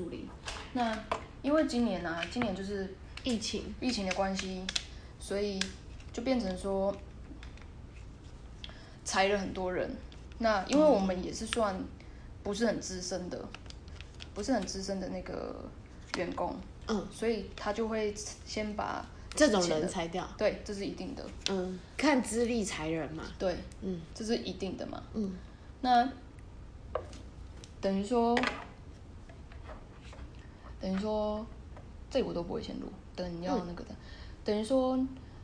助理。那因为今年呢、今年就是疫情，疫情的关系，所以就变成说裁了很多人。那因为我们也是算不是很资深的，不是很资深的那个员工，嗯，所以他就会先把这种人裁掉，对，这是一定的，嗯，看资历裁人嘛，对，嗯这是一定的嘛。嗯那等于说，等于说，这我都不会先录，等要那个的，等于说，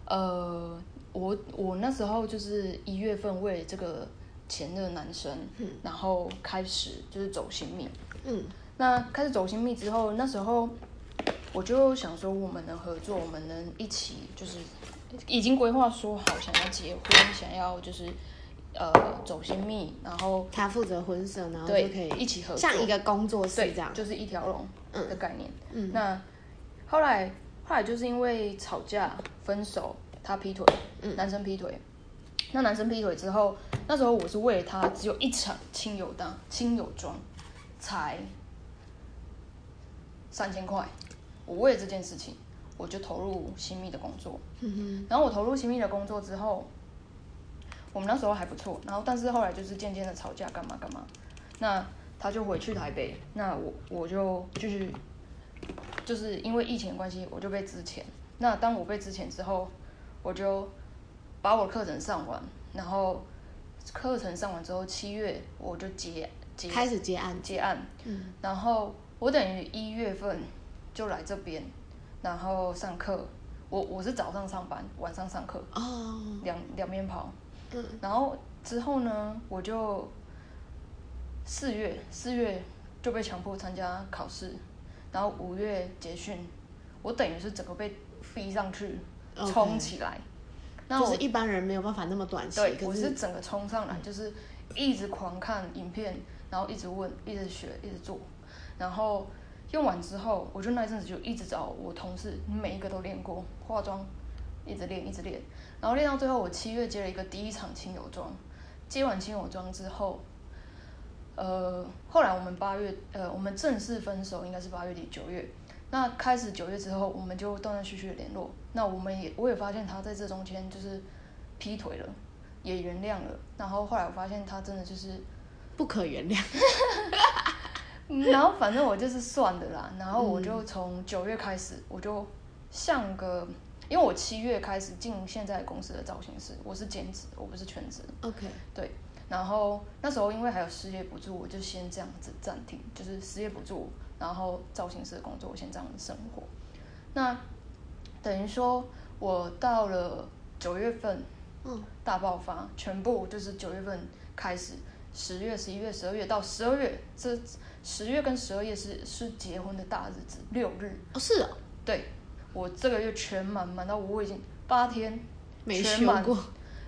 呃，我我那时候就是一月份为了这个前任男生，然后开始就是走心密，嗯。那开始走心密之后，那时候我就想说，我们能合作，我们能一起，就是已经规划说好想要结婚，想要就是呃走新密，然后他负责婚摄，然后就可以一起合作，像一个工作室对这样，就是一条龙的概念。嗯那后来后来就是因为吵架分手，他劈腿，嗯男生劈腿。那男生劈腿之后，那时候我是为了他只有一场亲友档亲友装，才三千块。我为了这件事情，我就投入新密的工作。嗯然后我投入新密的工作之后，我们那时候还不错，然后但是后来就是渐渐的吵架，干嘛干嘛。那他就回去台北，那我我就继续，就是因为疫情的关系，我就被支遣。那当我被支遣之后，我就把我课程上完，然后课程上完之后，七月我就结结，开始接案，结案，嗯然后我等于一月份就来这边，然后上课。我我是早上上班，晚上上课，哦，两两边跑。嗯。然后之后呢，我就四月四月就被强迫参加考试，然后五月结训，我等于是整个被逼上去冲起来。那我就是一般人没有办法那么短期，对，可我是整个冲上来，就是一直狂看影片，然后一直问，一直学，一直做，然后用完之后，我就那一阵子就一直找我同事，每一个都练过化妆，一直练，一直练，然后练到最后，我七月接了一个第一场亲友装，接完亲友装之后，呃，后来我们八月，呃，我们正式分手应该是八月底九月。那开始九月之后，我们就断断续续的联络。那我们也，我也发现他在这中间就是劈腿了，也原谅了。然后后来我发现他真的就是，不可原谅，嗯 然后反正我就是算的啦。然后我就从九月开始，我就像个，因为我七月开始进现在公司的造型师，我是兼职，我不是全职。OK，对，然后那时候因为还有失业补助，我就先这样子暂停，就是失业补助，然后造型师的工作，我先这样子生活。那等于说，我到了九月份嗯大爆发，全部就是九月份开始，十月、十一月、十二月到十二月，这十月跟十二月是是结婚的大日子，六日。哦是哦，对我这个月全满，满到我已经八天没全满修过，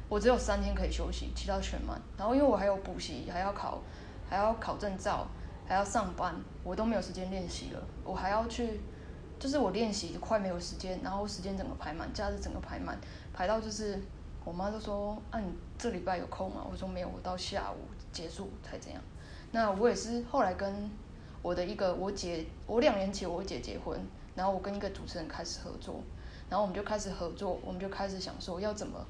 我只有三天可以休息，其他全满。然后因为我还有补习，还要考，还要考证照，还要上班，我都没有时间练习了。我还要去，就是我练习快没有时间，然后时间整个排满，假日整个排满，排到就是我妈就说：“啊，你这礼拜有空吗？”我说没有，我到下午结束才这样。那我也是后来跟我的一个我姐，我两年前我姐结婚，然后我跟一个主持人开始合作，然后我们就开始合作，我们就开始想说要怎么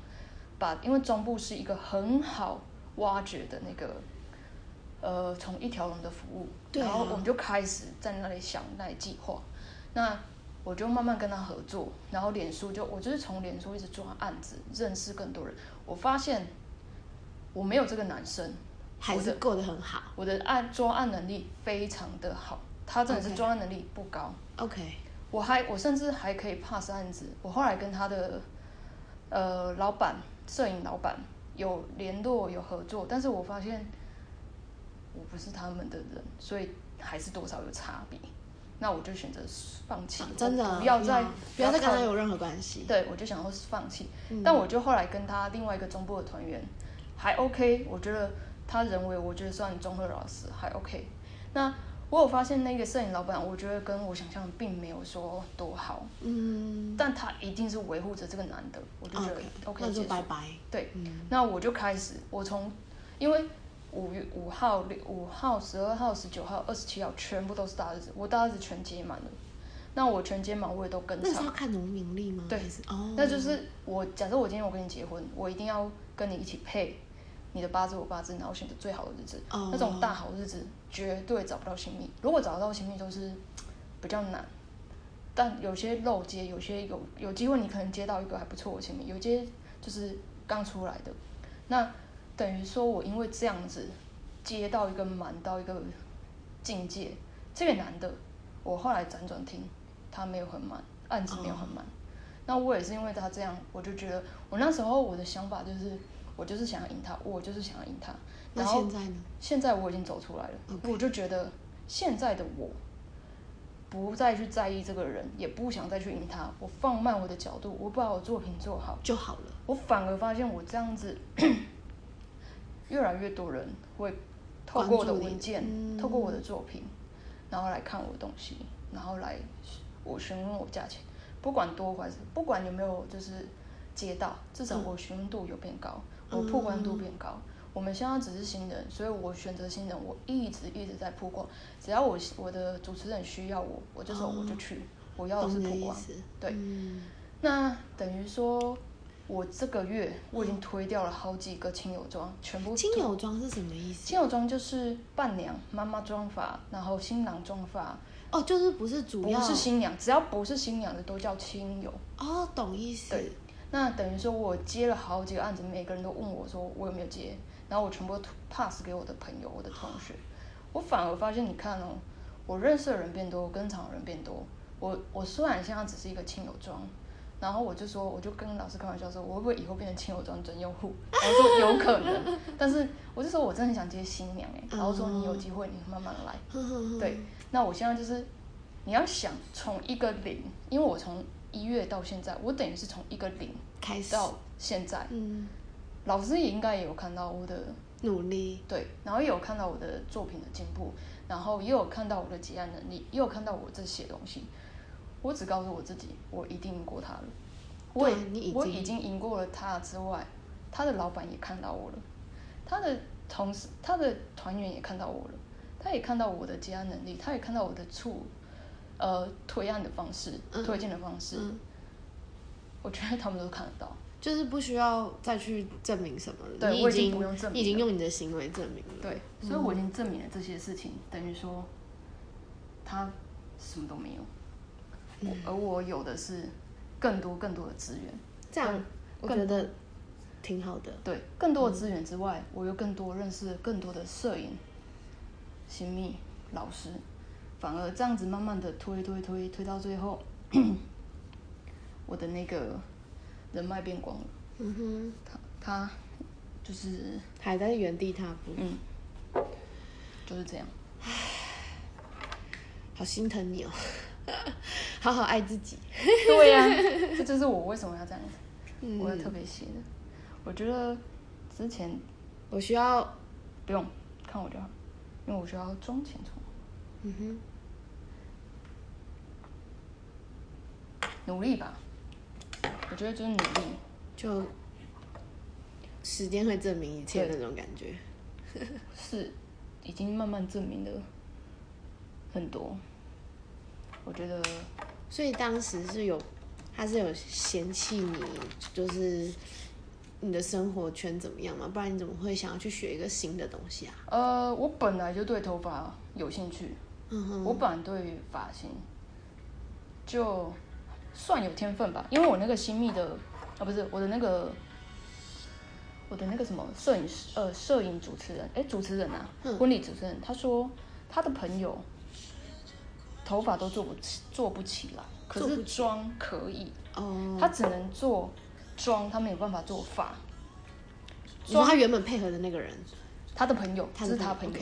把，因为中部是一个很好挖掘的那个，呃，从一条龙的服务，对啊然后我们就开始在那里想那里计划，那我就慢慢跟他合作，然后脸书就我就是从脸书一直抓案子，认识更多人，我发现我没有这个男生，还是过得很好。我的案抓案能力非常的好，他真的是抓案能力不高。，OK，我还我甚至还可以 pass 案子。我后来跟他的呃老板、摄影老板有联络、有合作，但是我发现我不是他们的人，所以还是多少有差别。那我就选择放弃，啊真的不要再不要再跟他有任何关系，对，我就想要放弃。嗯但我就后来跟他另外一个中部的团员还 OK，我觉得他人为我觉得算综合老师还 OK。那我有发现那个摄影老板，我觉得跟我想象的并没有说多好，嗯。但他一定是维护着这个男的，我就觉得 OK，OK 那就拜拜，对，嗯。那我就开始，我从因为五月五号、六五号、十二号、十九号、二十七号全部都是大日子，我大日子全接满了。那我全接满，我也都跟那是上要。看农民历吗？对。哦，那就是我假设我今天我跟你结婚，我一定要跟你一起配你的八字我八字，然后选择最好的日子。哦那种大好日子绝对找不到亲密，如果找得到亲密都是比较难。但有些漏接，有些有有机会你可能接到一个还不错的亲密，有些就是刚出来的。那等于说我因为这样子接到一个满到一个境界，这个男的，我后来辗转听，他没有很满，案子没有很满。那我也是因为他这样，我就觉得我那时候我的想法就是，我就是想要赢他，我就是想要赢他。那然后现在呢？现在我已经走出来了我就觉得现在的我不再去在意这个人，也不想再去赢他，我放慢我的角度，我把我作品做好，就好了。我反而发现我这样子，越来越多人会透过我的文件，嗯透过我的作品，然后来看我的东西，然后来我询问我价钱，不管多还是不管有没有就是接到，至少嗯我询问度有变高，我曝光度变高。我们现在只是新人，所以我选择新人，我一直一直在曝光。只要我我的主持人需要我，我就说我就去，我要的是曝光。对嗯那等于说，我这个月我已经推掉了好几个亲友妆，全部亲友妆是什么意思？亲友妆就是伴娘、妈妈妆法，然后新郎妆法，哦，就是不是主不要是新娘，只要不是新娘的都叫亲友。哦，懂意思。对那等于说我接了好几个案子，每个人都问我说我有没有接，然后我全部都 pass 给我的朋友、我的同学。我反而发现，你看哦，我认识的人变多，跟场的人变多。我我虽然现在只是一个亲友装，然后我就说，我就跟老师开玩笑说，我会不会以后变成亲友装真用户？然后说有可能，但是我就说我真的很想接新娘哎，然后说你有机会你慢慢来。对，那我现在就是你要想从一个零，因为我从一月到现在，我等于是从一个零开始。到现在，嗯，老师也应该也有看到我的努力。对，然后也有看到我的作品的进步，然后也有看到我的结案能力，也有看到我这些东西。我只告诉我自己，我一定赢过他了。我我已经赢过了他之外，他的老板也看到我了，他的同事、他的团员也看到我了，他也看到我的结案能力，他也看到我的处呃推案的方式、嗯推荐的方式。嗯，我觉得他们都看得到。就是不需要再去证明什么了。对我已经你已经不用证明你已经用你的行为证明了。对，所以我已经证明了这些事情，等于说他什么都没有，我而我有的是更多更多的资源。这样我觉得挺好的。对，更多的资源之外，我又更多认识更多的摄影、新密老师，反而这样子慢慢的推推推推到最后，我的那个人脉变广了。嗯哼，他他就是还在原地踏步，嗯，就是这样。好心疼你哦。好好爱自己。对呀、这就是我为什么要这样子，嗯我要特别写的。我觉得之前我需要，不用看我就好，因为我需要妆前冲，嗯哼，努力吧。我觉得就是努力，就时间会证明一切对那种感觉。是已经慢慢证明了很多。我觉得所以当时是有，他是有嫌弃你，就是你的生活圈怎么样嘛？不然你怎么会想要去学一个新的东西啊？呃，我本来就对头发有兴趣，嗯哼，我本来对发型就算有天分吧，因为我那个新密的啊，不是我的那个我的那个什么摄影师呃摄影主持人，哎主持人啊，嗯。婚礼主持人，他说他的朋友头发都做不起做不起来，可是妆可以，哦，他只能做妆，他没有办法做发。你说他原本配合的那个人，他的朋友，他是他朋友。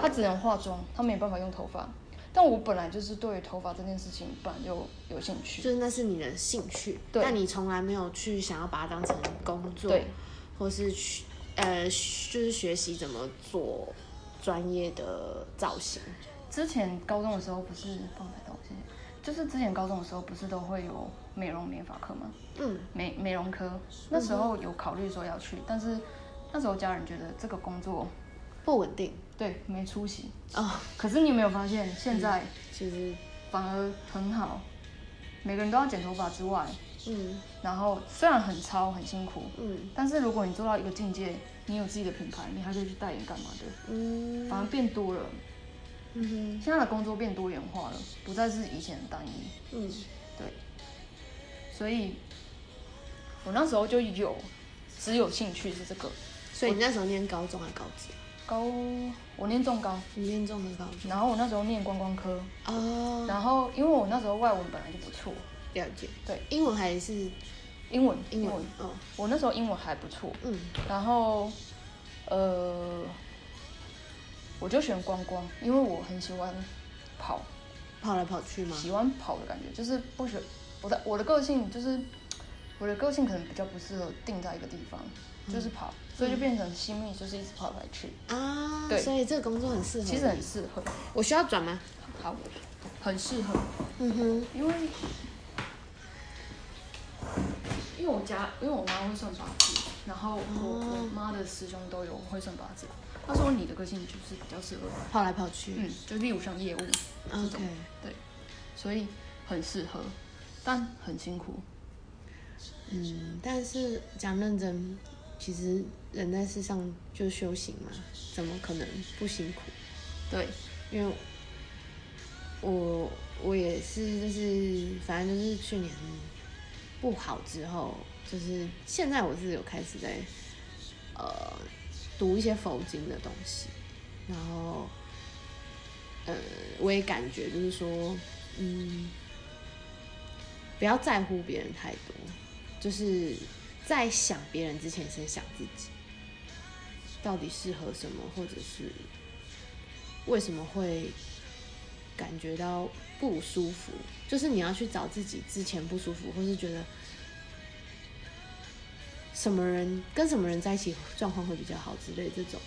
他只能化妆，他没有办法用头发。但我本来就是对头发这件事情本来就有兴趣，就是那是你的兴趣，对但你从来没有去想要把它当成工作，对，或是去呃，就是学习怎么做专业的造型。之前高中的时候不是放在东西，就是之前高中的时候不是都会有美容美发课吗？嗯，美美容科那时候有考虑说要去，但是那时候家人觉得这个工作不稳定对，没出息。哦，可是你有没有发现，现在其实。反而很好，每个人都要剪头发之外，嗯。然后虽然很糙很辛苦，嗯。但是如果你做到一个境界，你有自己的品牌，你还可以去代言干嘛的，嗯。反而变多了。嗯哼。现在的工作变多元化了，不再是以前的单一。嗯。对，所以我那时候就有只有兴趣是这个。所以你那时候念高中还高职？高，我念中高，你念中的高。中？然后我那时候念观光科，哦，然后因为我那时候外文本来就不错，了解。对，英文还是？英文英文？哦，我那时候英文还不错，嗯。然后呃，我就选观光，因为我很喜欢跑，跑来跑去吗？喜欢跑的感觉，就是不喜我的我的个性就是我的个性可能比较不适合定在一个地方，就是跑，所以就变成心密就是一直跑来去，啊，对。所以这个工作很适合。其实很适合，我需要转吗？好，很适合，嗯哼，因为因为我家因为我妈会算八字，然后我、哦。我妈的师兄都有会算八字，他说你的个性就是比较适合，跑来跑去。嗯，就例如像业务这种 OK，对，所以很适合，但很辛苦。嗯，但是讲认真，其实人在世上就修行嘛，怎么可能不辛苦？对，因为我我也是，就是反正就是去年不好之后，就是现在我是有开始在呃读一些佛经的东西，然后呃我也感觉就是说，嗯，不要在乎别人太多，就是在想别人之前先想自己，到底适合什么，或者是为什么会感觉到不舒服，就是你要去找自己之前不舒服，或是觉得什么人跟什么人在一起状况会比较好之类这种，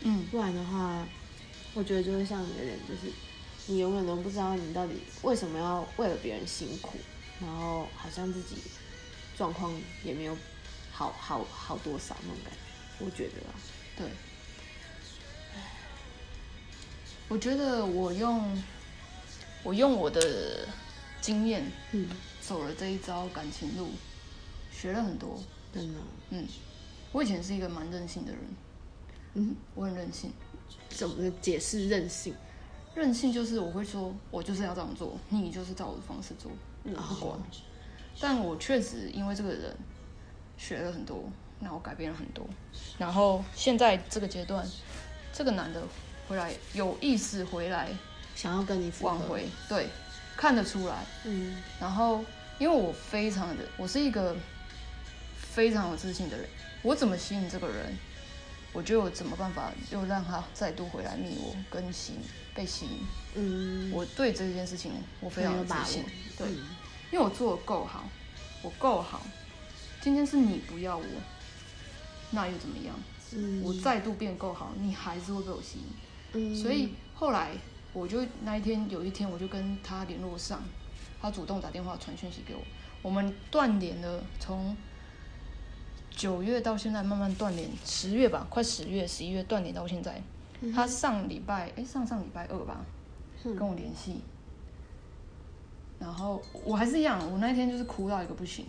嗯，不然的话，我觉得就会像有点就是你永远都不知道你到底为什么要为了别人辛苦，然后好像自己状况也没有好好好多少那种感觉，我觉得啦，对。我觉得我用我用我的经验嗯，走了这一招感情路，学了很多。真的哦，嗯，我以前是一个蛮任性的人，嗯，我很任性。怎么解释任性？任性就是我会说，我就是要这样做，你就是照我的方式做，我不管。哦但我确实因为这个人学了很多，然后改变了很多。然后现在这个阶段，这个男的回来有意识回来想要跟你挽，回，对，看得出来。嗯然后因为我非常的，我是一个非常有自信的人，我怎么吸引这个人，我就有怎么办法又让他再度回来觅我，跟吸引被吸引。嗯，我对这件事情我非常有自信，对，嗯因为我做的够好，我够好。今天是你不要我，那又怎么样？嗯，我再度变够好，你还是会被我吸引。嗯，所以后来我就那一天有一天我就跟他联络上，他主动打电话传讯息给我，我们断联了，从九月到现在慢慢断联，十月吧，快十月十一月断联到现在。他上礼拜哎上上礼拜二吧，嗯跟我联系，然后我还是一样，我那一天就是哭到一个不行，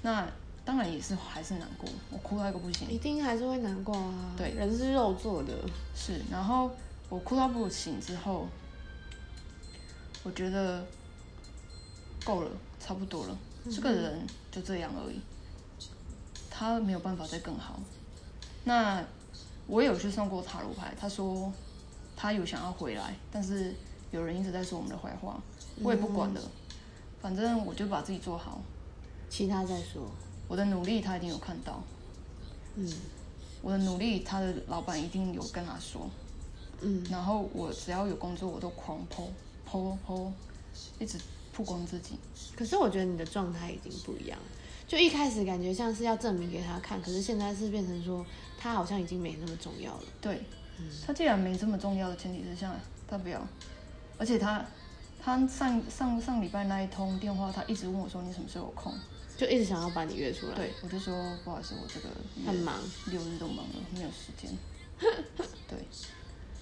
那当然也是还是难过，我哭到一个不行，一定还是会难过啊。对人是肉做的，是，然后我哭到不行之后，我觉得够了，差不多了。这个人就这样而已，他没有办法再更好。那我也有去送过塔罗牌，他说他有想要回来，但是有人一直在说我们的坏话，我也不管了，反正我就把自己做好，其他再说。我的努力他一定有看到，嗯我的努力他的老板一定有跟他说。嗯然后我只要有工作，我都狂剖剖剖，一直曝光自己。可是我觉得你的状态已经不一样了，就一开始感觉像是要证明给他看，可是现在是变成说他好像已经没那么重要了。对，他既然没这么重要的前提之下，他不要。而且他他上上上礼拜那一通电话，他一直问我说你什么时候有空？就一直想要把你约出来，，对我就说不好意思，我这个很忙六日都忙了，没有时间。对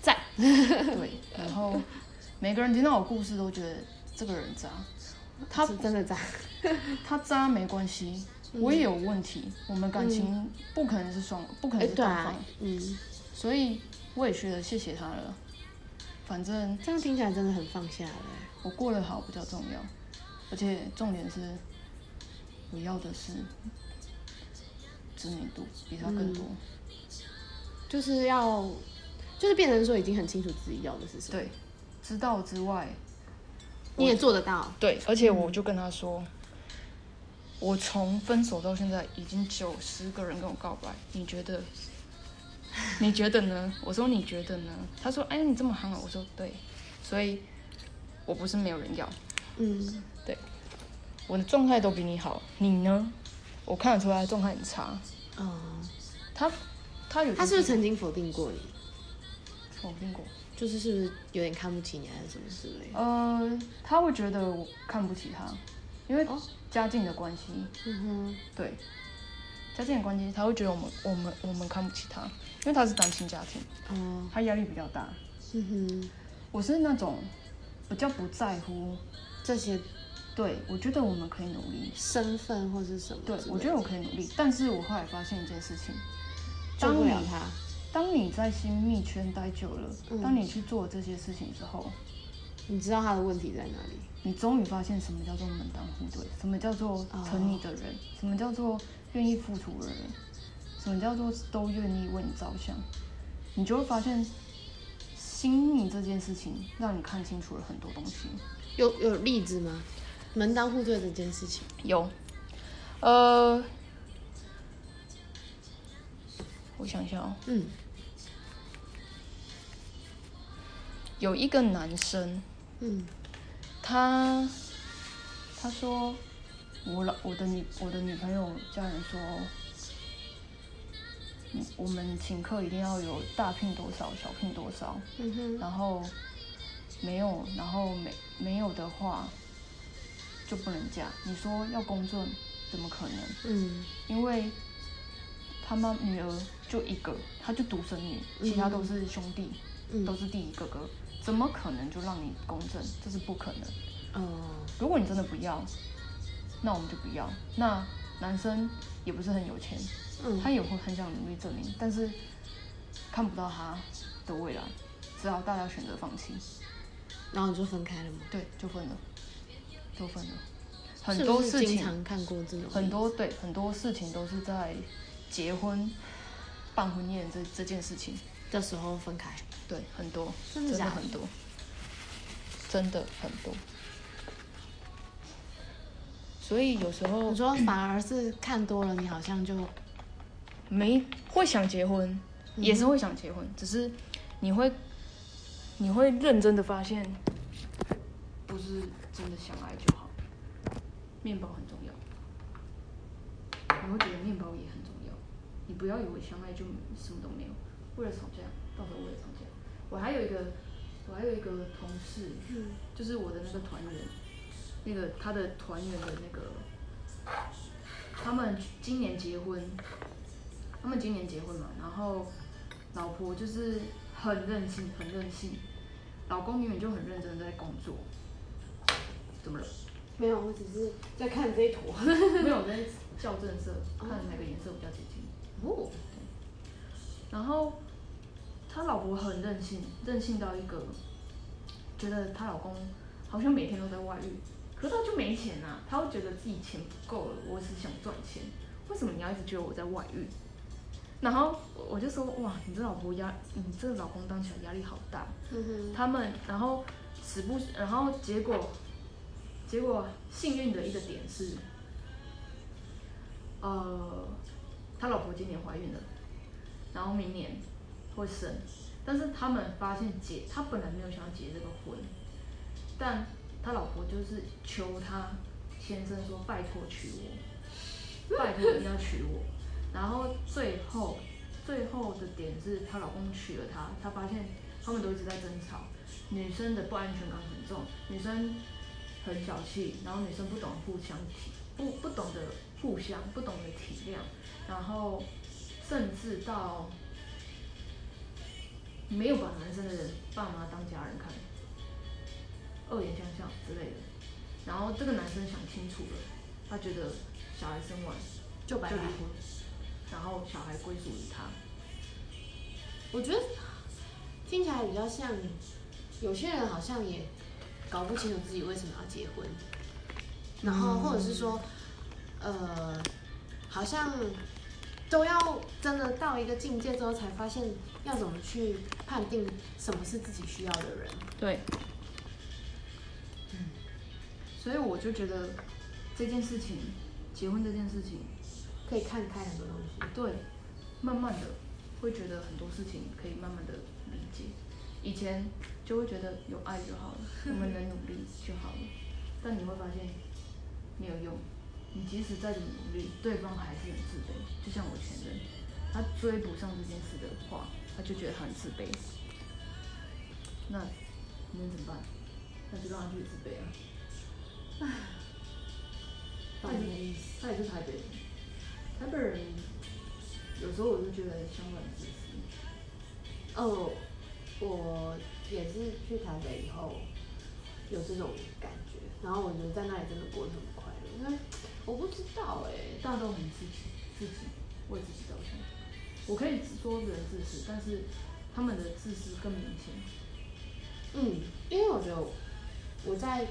在。对，然后每个人听到我故事都觉得这个人渣，他是真的渣。他渣没关系，我也有问题，我们感情不可能是双，不可哎、能是单方，，嗯，所以我也觉得谢谢他了。反正这样听起来真的很放下了欸。我过得好比较重要，而且重点是，我要的是知名度比他更多。就是要，就是变成说已经很清楚自己要的是什么，对，知道之外，你也做得到。对，而且我就跟他说，我从分手到现在已经九十个人跟我告白，你觉得？你觉得呢？我说你觉得呢？他说：“哎，你这么憨啊！”我说：“对，所以我不是没有人要，嗯，我的状态都比你好，你呢？我看得出来状态很差。哦、他他有他是不是曾经否定过你？否定过？就是是不是有点看不起你，还是什么之类的？呃，他会觉得我看不起他，因为哦家境的关系。嗯哼对，家境的关系，他会觉得我们我们我们看不起他，因为他是单亲家庭，哼，哦，他压力比较大。嗯哼，我是那种比较不在乎，这些对我觉得我们可以努力，身份或是什么？对我觉得我可以努力，但是我后来发现一件事情，当你不了他。当你在新密圈待久了，嗯当你去做这些事情之后，你知道他的问题在哪里？你终于发现什么叫做门当户对，什么叫做疼你的人，什么叫做愿意付出的人，什么叫做都愿意为你着想，你就会发现，新密这件事情让你看清楚了很多东西。有有例子吗？门当户对这件事情，有，呃，我想想哦，嗯。有一个男生，嗯。他他说我老我的女我的女朋友家人说，嗯我们请客一定要有大聘多少小聘多少，嗯哼，然后没有然后没没有的话就不能嫁。你说要公证怎么可能？嗯因为他妈女儿就一个，她就独生女，其他都是兄弟，嗯都是弟弟哥哥，怎么可能就让你公正？这是不可能。哦，如果你真的不要，那我们就不要。那男生也不是很有钱，嗯他也会很想努力证明，但是看不到他的未来，只好大家选择放弃。然后你就分开了吗？对，就分了，就分了。很多事情，经常看过这种？很多对很多事情都是在结婚、办婚宴这这件事情，的时候分开，对很多，真的很多，真的很多。所以有时候你说反而是看多了，你好像就没会想结婚，也是会想结婚，只是你会你会认真的发现，不是真的相爱就好。面包很重要，你会觉得面包也很重要。你不要以为相爱就什么都没有，为了吵架，到时候为了吵架。我还有一个，我还有一个同事，就是我的那个团员，那个他的团员的那个，他们今年结婚，他们今年结婚嘛，然后老婆就是很任性，很任性，老公明明就很认真的在工作，怎么了？没有，我只是在看这一坨。没有我在校正色，看哪个颜色比较接近。哦，然后他老婆很任性，任性到一个觉得她老公好像每天都在外遇，可是他就没钱啊，他会觉得自己钱不够了，我只想赚钱，为什么你要一直觉得我在外遇？然后我我就说哇，你这老婆压，你这老公当起来压力好大。嗯哼，他们然后时不时，然后结果结果幸运的一个点是，呃，他老婆今年怀孕了，然后明年会生，但是他们发现结，他本来没有想要结这个婚，但他老婆就是求他先生说拜托娶我，拜托一定要娶我，然后最后最后的点是她老公娶了她，她发现他们都一直在争吵，女生的不安全感很重，女生很小气，然后女生不懂互相体，不不懂得互相，不懂得体谅，然后甚至到没有把男生的爸妈当家人看，恶言相向之类的。然后这个男生想清楚了，他觉得小孩生完就白。离婚，然后小孩归属于他。我觉得听起来比较像，有些人好像也搞不清楚自己为什么要结婚，然后或者是说，呃，好像都要真的到一个境界之后，才发现要怎么去判定什么是自己需要的人。对，嗯，所以我就觉得这件事情，结婚这件事情，可以看开很多东西。对，慢慢的会觉得很多事情可以慢慢的理解。以前就会觉得有爱就好了，我们能努力就好了。但你会发现没有用，你即使再怎么努力，对方还是很自卑。就像我前任，他追不上这件事的话，他就觉得他很自卑。那你能怎么办？那就让他去自卑啊。懂你的意思。他也是台北人，台北人有时候我就觉得相当自私。哦，我也是去台北以后有这种感觉，然后我觉得在那里真的过得很快乐，因为我不知道哎、大家都很自己，自己为自己着想。我可以说人自私，但是他们的自私更明显。嗯，因为我觉得我在，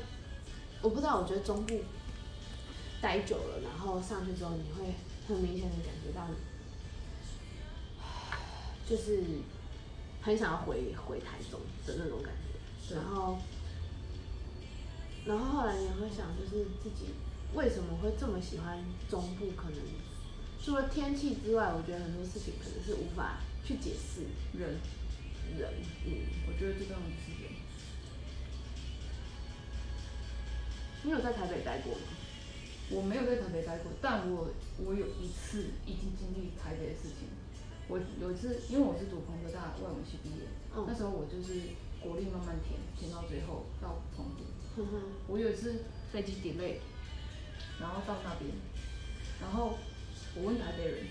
我不知道，我觉得中部待久了，然后上去之后，你会很明显的感觉到，就是很想要回回台中的那种感觉。然后，然后后来也会想，就是自己为什么会这么喜欢中部？可能除了天气之外，我觉得很多事情可能是无法去解释人，人，嗯。我觉得最重要的是人。你有在台北待过吗？我没有在台北待过，但我我有一次已经经历台北的事情。我有一次，因为我是读澎科大外文系毕业，嗯那时候我就是国力慢慢填，填到最后到澎湖。哼哼，我有一次飞机 delay，然后到那边，然后我问台北人，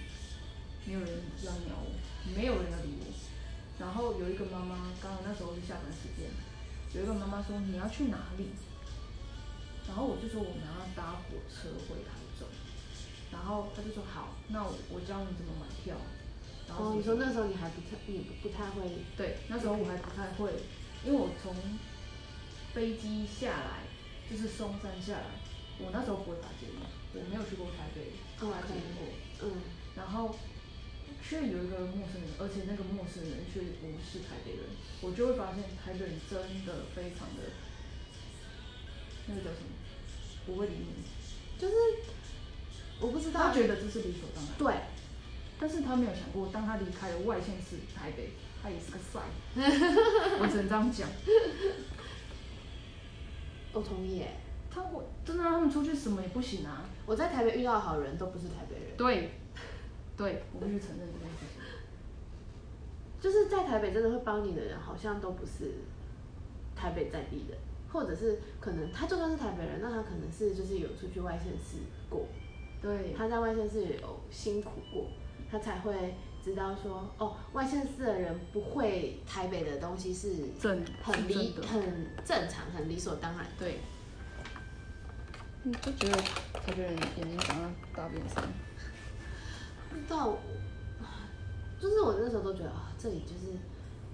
没有人要鸟我，没有人要理我。然后有一个妈妈，刚好那时候是下班时间，有一个妈妈说你要去哪里？然后我就说我们要搭火车回台中，然后他就说好，那我我教你怎么买票。然后哦，你说那时候你还不太，你不太会，对，那时候我还不太会，因为我从飞机下来，就是松山下来，我那时候不会打捷运，我没有去过台北打捷运过，嗯，然后却有一个陌生人，而且那个陌生人却不是台北人，我就会发现台北人真的非常的，那个叫什么，不会理你，就是我不知道，他觉得这是理所当然，对，但是他没有想过，当他离开了外县市台北，他也是个赛，我只能这样讲。我同意耶。他我真的让他们出去什么也不行啊。我在台北遇到的好人都不是台北人，对，对，我必须承认这件事情。就是在台北真的会帮你的人，好像都不是台北在地人，或者是可能他就算是台北人，那他可能是就是有出去外县市过，对，他在外县市也有辛苦过，他才会知道说，哦，外县市的人不会台北的东西是正很理很正常、很理所当然。对。你就觉得台北人眼睛长到大便上，到，就是我那时候都觉得啊，这里就是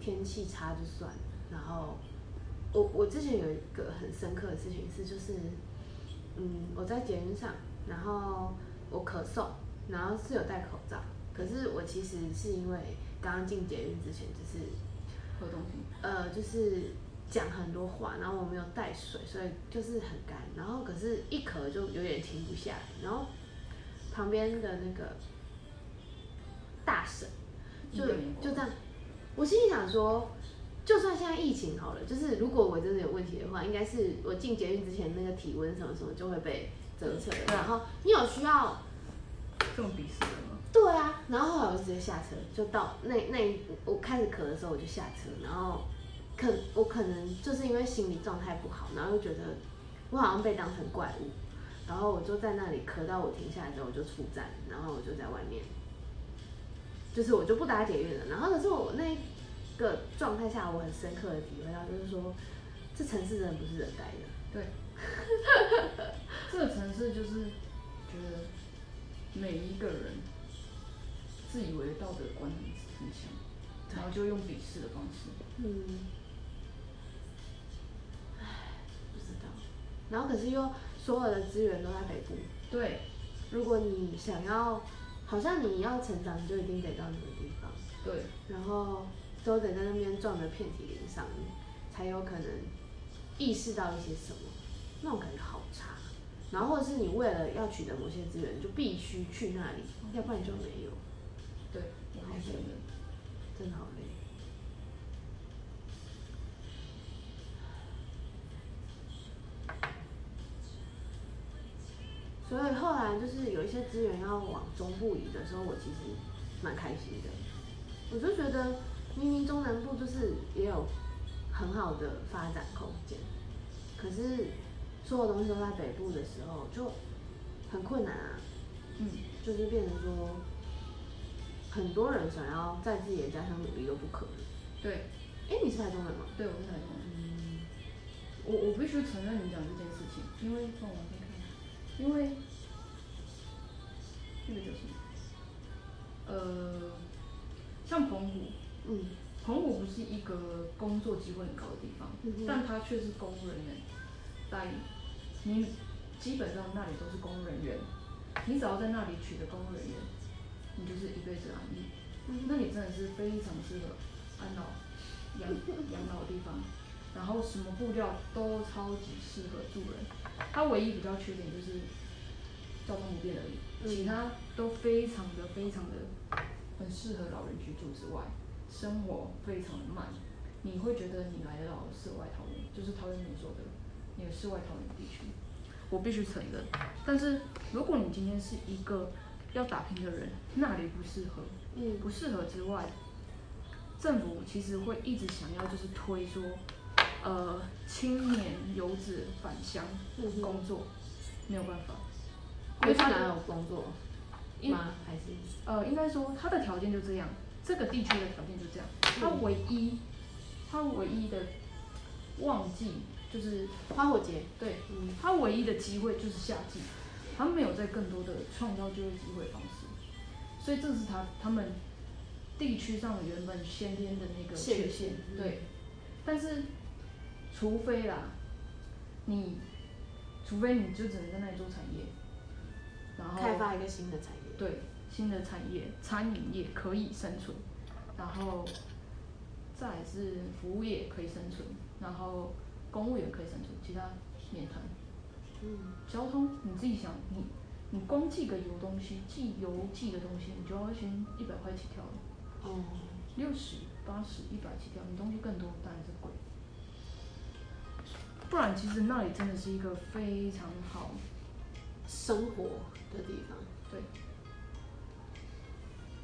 天气差就算了。然后我我之前有一个很深刻的事情是，就是嗯，我在捷运上，然后我咳嗽，然后是有戴口罩，可是我其实是因为刚刚进捷运之前就是喝东西。呃，就是讲很多话，然后我没有带水，所以就是很干，然后可是一咳就有点停不下来，然后旁边的那个大婶就就这样，我心里想说，就算现在疫情好了，就是如果我真的有问题的话，应该是我进捷运之前那个体温什么什么就会被侦测然后你有需要这种鄙视的吗？对啊，然后后来我就直接下车，就到那那一我开始咳的时候我就下车，然后可我可能就是因为心理状态不好，然后又觉得我好像被当成怪物，然后我就在那里咳到我停下来之后我就出站，然后我就在外面，就是我就不搭捷运了，然后可是我那个状态下，我很深刻的体会到，就是说，这城市真的不是人待的。对，这个城市就是觉得每一个人自以为道德观很很强，然后就用鄙视的方式。嗯，唉，不知道。然后可是又所有的资源都在北部，对，如果你想要，好像你要成长，你就一定得到那个地方，对，然后都得在那边撞得遍体鳞伤，才有可能意识到一些什么，那种感觉好差。然后或者是你为了要取得某些资源，就必须去那里，要不然你就没有，好累很承认。真的好累。所以后来就是有一些资源要往中部移的时候，我其实蛮开心的。我就觉得明明中南部就是也有很好的发展空间，可是所有东西都在北部的时候就很困难啊。嗯，就是变成说，很多人想要在自己的家乡努力都不可能。对，哎、你是台中人吗？对，我是台中人。嗯，我我必须承认你讲这件事情，因为放我往前看，因为那个叫什么？呃，像澎湖，嗯澎湖不是一个工作机会很高的地方，嗯但它却是公务人员待遇。你基本上那里都是公务人员，你只要在那里取得公务人员，你就是一辈子安逸。嗯 那里真的是非常适合安老、养养老的地方，然后什么布料都超级适合住人。它唯一比较缺点就是交通不便而已，嗯其他都非常的非常的很适合老人居住之外，生活非常的慢，你会觉得你来到了世外桃源，就是桃园你说的那个世外桃源地区。我必须承认，但是如果你今天是一个要打拼的人，那里不适合，嗯不适合之外，政府其实会一直想要就是推说，呃，青年游子返乡工作，没有办法，因为去他哪有工作因吗？还是呃，应该说他的条件就这样，这个地区的条件就这样，他唯一，他唯一的旺季就是花火节？对，嗯他唯一的机会就是夏季，他没有在更多的创造就业机会方式，所以这是他他们地区上原本先天的那个缺陷，嗯。对。但是，除非啦，你，除非你就只能在那里做产业，然后开发一个新的产业。对新的产业，餐饮业可以生存，然后再来是服务业可以生存，然后公务员可以生存，其他免谈。嗯交通你自己想，你你光寄个邮东西，寄邮寄的东西，你就要先一百块起跳了，哦，六十、八十、一百起跳，你东西更多当然是贵。不然其实那里真的是一个非常好，生活的地方。对。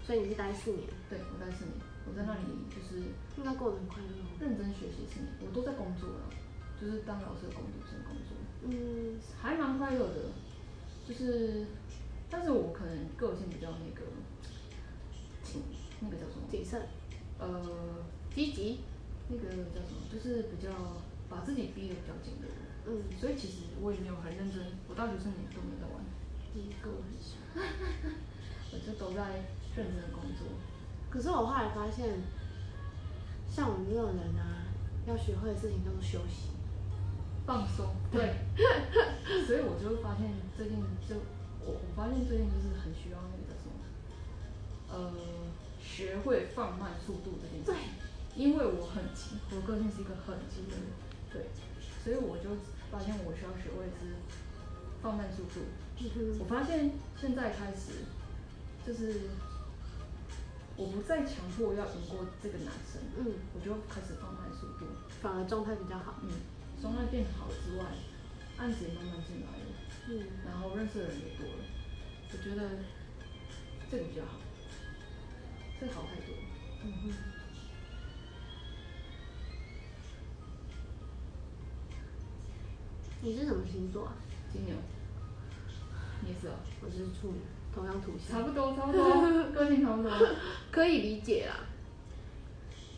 所以你是待四年，对我待四年，我在那里就是应该过得很快乐哦。认真学习四年，我都在工作了，就是当老师的工读生工作，嗯还蛮快乐的，就是，但是我可能个性比较那个，挺那个叫什么？谨慎、呃，积极。那个叫什么？就是比较把自己逼得比较紧的人，嗯所以其实我也没有很认真，我大学四年都没有在玩，一个我很像。我就都在认真的工作。可是我后来发现，像我们这种人啊，要学会的事情都是休息。放松，对，所以我就发现最近就我我发现最近就是很需要那个什么，呃，学会放慢速度这件事情，因为我很急，我个性是一个很急的人，对，所以我就发现我需要学会是放慢速度。嗯我发现现在开始就是我不再强迫要赢过这个男生，嗯，我就开始放慢速度。反而状态比较好。嗯，双案变好了之外，案子也慢慢进来了，嗯，然后认识的人也多了，我觉得这个比较好，这个好太多了。嗯哼。你是什么星座啊？金牛，你也是哦，我是处女，同样土差，不多差不多，个性 差不多。可以理解啦。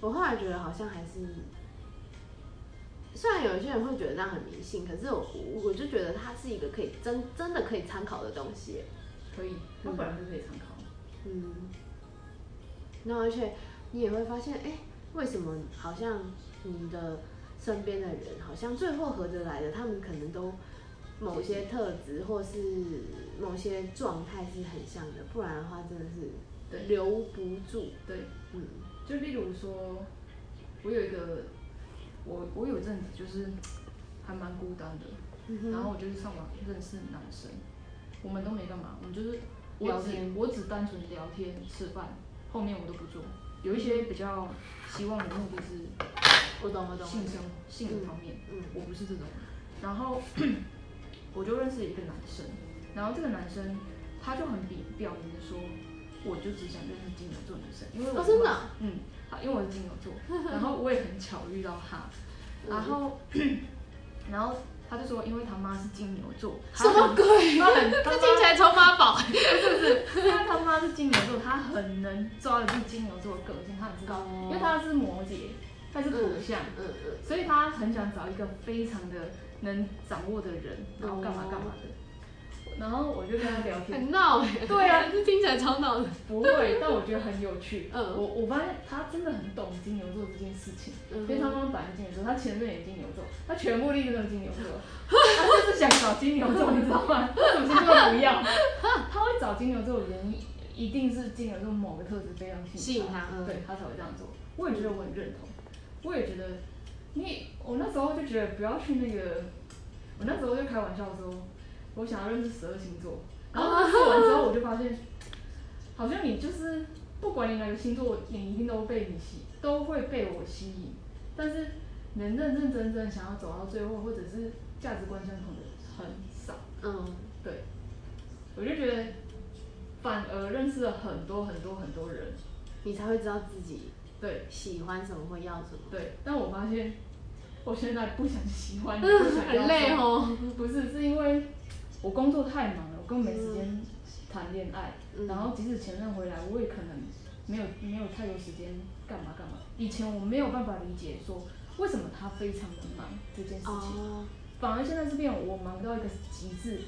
我后来觉得好像还是，虽然有一些人会觉得这样很迷信，可是我我我就觉得它是一个可以真真的可以参考的东西。可以，它本来就可以参考。嗯，然后而且你也会发现，哎、为什么好像你的身边的人，好像最后合得来的，他们可能都某些特质或是某些状态是很像的，不然的话真的是留不住。对，嗯就例如说，我有一个，我我有阵子就是还蛮孤单的，嗯然后我就是上网认识男生，我们都没干嘛，我们就是我只聊天我只单纯聊天吃饭，后面我都不做。有一些比较希望的目的是我懂我懂。性生性的方面，嗯我不是这种人。然后我就认识一个男生，然后这个男生他就很表表明的说，我就只想认识金牛座女生，因为我哦真的啊嗯，好，因为我是金牛座，然后我也很巧遇到他，然后 然后他就说，因为他妈是金牛座，什么鬼？他很 他听起来超妈宝。不是不是，因为他妈是金牛座，他很能抓得住金牛座的个性，他很知道，哦因为他是摩羯，他是土象，嗯嗯。所以他很想找一个非常的能掌握的人，然后干嘛干嘛的。然后我就跟他聊天，很闹哎、对啊。这听起来超闹的。不会，但我觉得很有趣。嗯。我我发现他真的很懂金牛座这件事情，嗯。因为他妈妈本来是金牛座，他前任也是金牛座，他全部都是金牛座，他就是想找金牛座，你知道吗？什么星座不要，他会找金牛座的原因一定是金牛座某个特质非常吸引他嗯。对他才会这样做。我也觉得我很认同，我也觉得你，我那时候就觉得不要去那个，我那时候就开玩笑说，我想要认识十二星座，然后做完之后我就发现，好像你就是不管你哪个星座，你一定都被你吸，都会被我吸引，但是能认认真真想要走到最后，或者是价值观相同的很少。嗯，对，我就觉得反而认识了很多很多很多人，你才会知道自己对喜欢什么，或要什么。对，但我发现我现在不想喜欢，不想要很累。哦。不是，是因为我工作太忙了，我根本没时间谈恋爱。嗯然后即使前任回来，我也可能没有没有太多时间干嘛干嘛。以前我没有办法理解说为什么他非常的忙这件事情，哦，反而现在是变我忙到一个极致。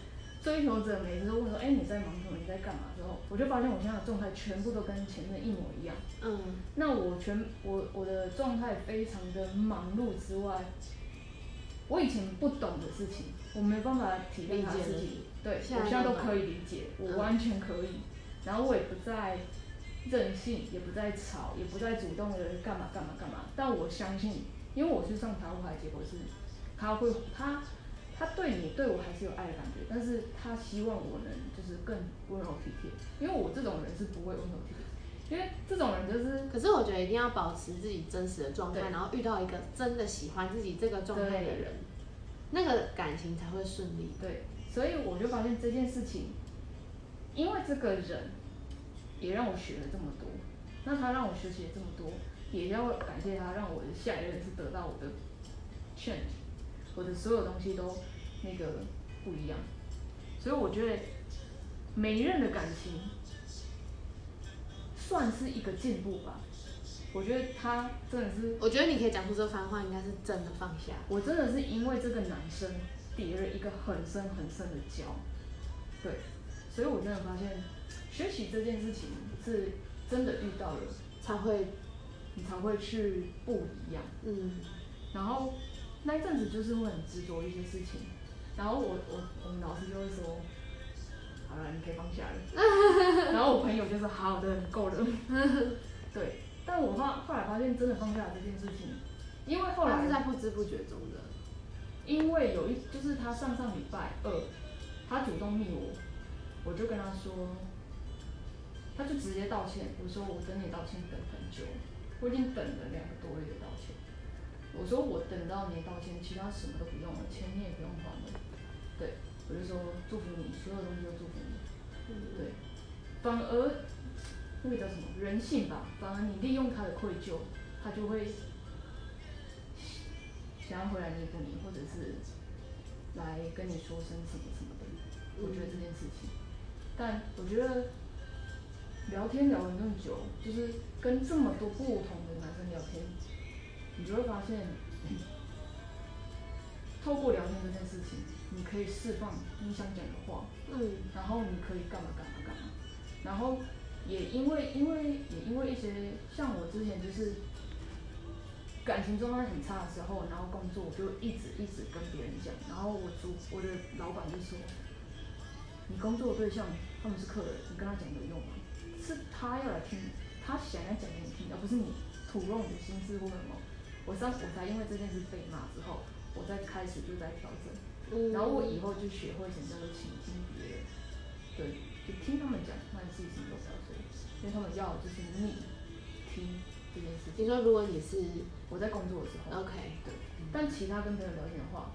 追求者每次都问说：“哎、你在忙什么？你在干嘛？”之后，我就发现我现在的状态全部都跟前任一模一样。嗯那我全我我的状态非常的忙碌之外，我以前不懂的事情，我没办法体谅他的事情，对我现在都可以理解，我嗯完全可以。然后我也不再任性，也不再吵，也不再主动的干嘛干嘛干嘛。但我相信，因为我是上塔罗牌，结果是他会他他对你对我还是有爱的感觉，但是他希望我能就是更温柔体贴，因为我这种人是不会温柔体贴。因为这种人就是可是我觉得一定要保持自己真实的状态，然后遇到一个真的喜欢自己这个状态的人，那个感情才会顺利。对，所以我就发现这件事情，因为这个人也让我学了这么多，那他让我学习了这么多，也要感谢他，让我的下一任是得到我的 change，我的所有东西都那个不一样，所以我觉得每一任的感情算是一个进步吧。我觉得他真的是我觉得你可以讲出这番话，应该是真的放下。我真的是因为这个男生叠了一个很深很深的胶，对，所以我真的发现学习这件事情是真的遇到了，才会，你才会去不一样。嗯，然后那一阵子就是会很执着一些事情，然后我我我们老师就会说，好了，你可以放下了。然后我朋友就说好的，够了。对，但我发后来发现真的放下了这件事情，因为后来是在不知不觉中的。因为有一就是他上上礼拜二，他主动密我，我就跟他说，他就直接道歉。我说我等你道歉等很久，我已经等了两个多月的道歉。我说我等到你道歉，其他什么都不用了，钱你也不用还了。对，我就说祝福你，所有东西都祝福你。对，反而那个叫什么人性吧，反而你利用他的愧疚，他就会想要回来弥补你，或者是来跟你说声什么什么的。我觉得这件事情，但我觉得聊天聊了那么久，就是跟这么多不同的男生聊天，你就会发现，透过聊天这件事情，你可以释放你想讲的话，嗯然后你可以干嘛干嘛干嘛，然后也因为因为也因为一些像我之前就是感情状态很差的时候，然后工作我就一直一直跟别人讲，然后我主我的老板就说，你工作的对象他们是客人，你跟他讲有用吗？是他要来听，他想要讲给你听，而不是你吐露你的心事或什么。我上我才因为这件事被骂之后，我再开始就在调整。嗯，然后我以后就学会什么叫做倾听就听他们讲，那你自己什么都不要说，因为他们要的就是你听这件事情。你说如果你是我在工作的时候，OK，对，但其他跟朋友聊天的话，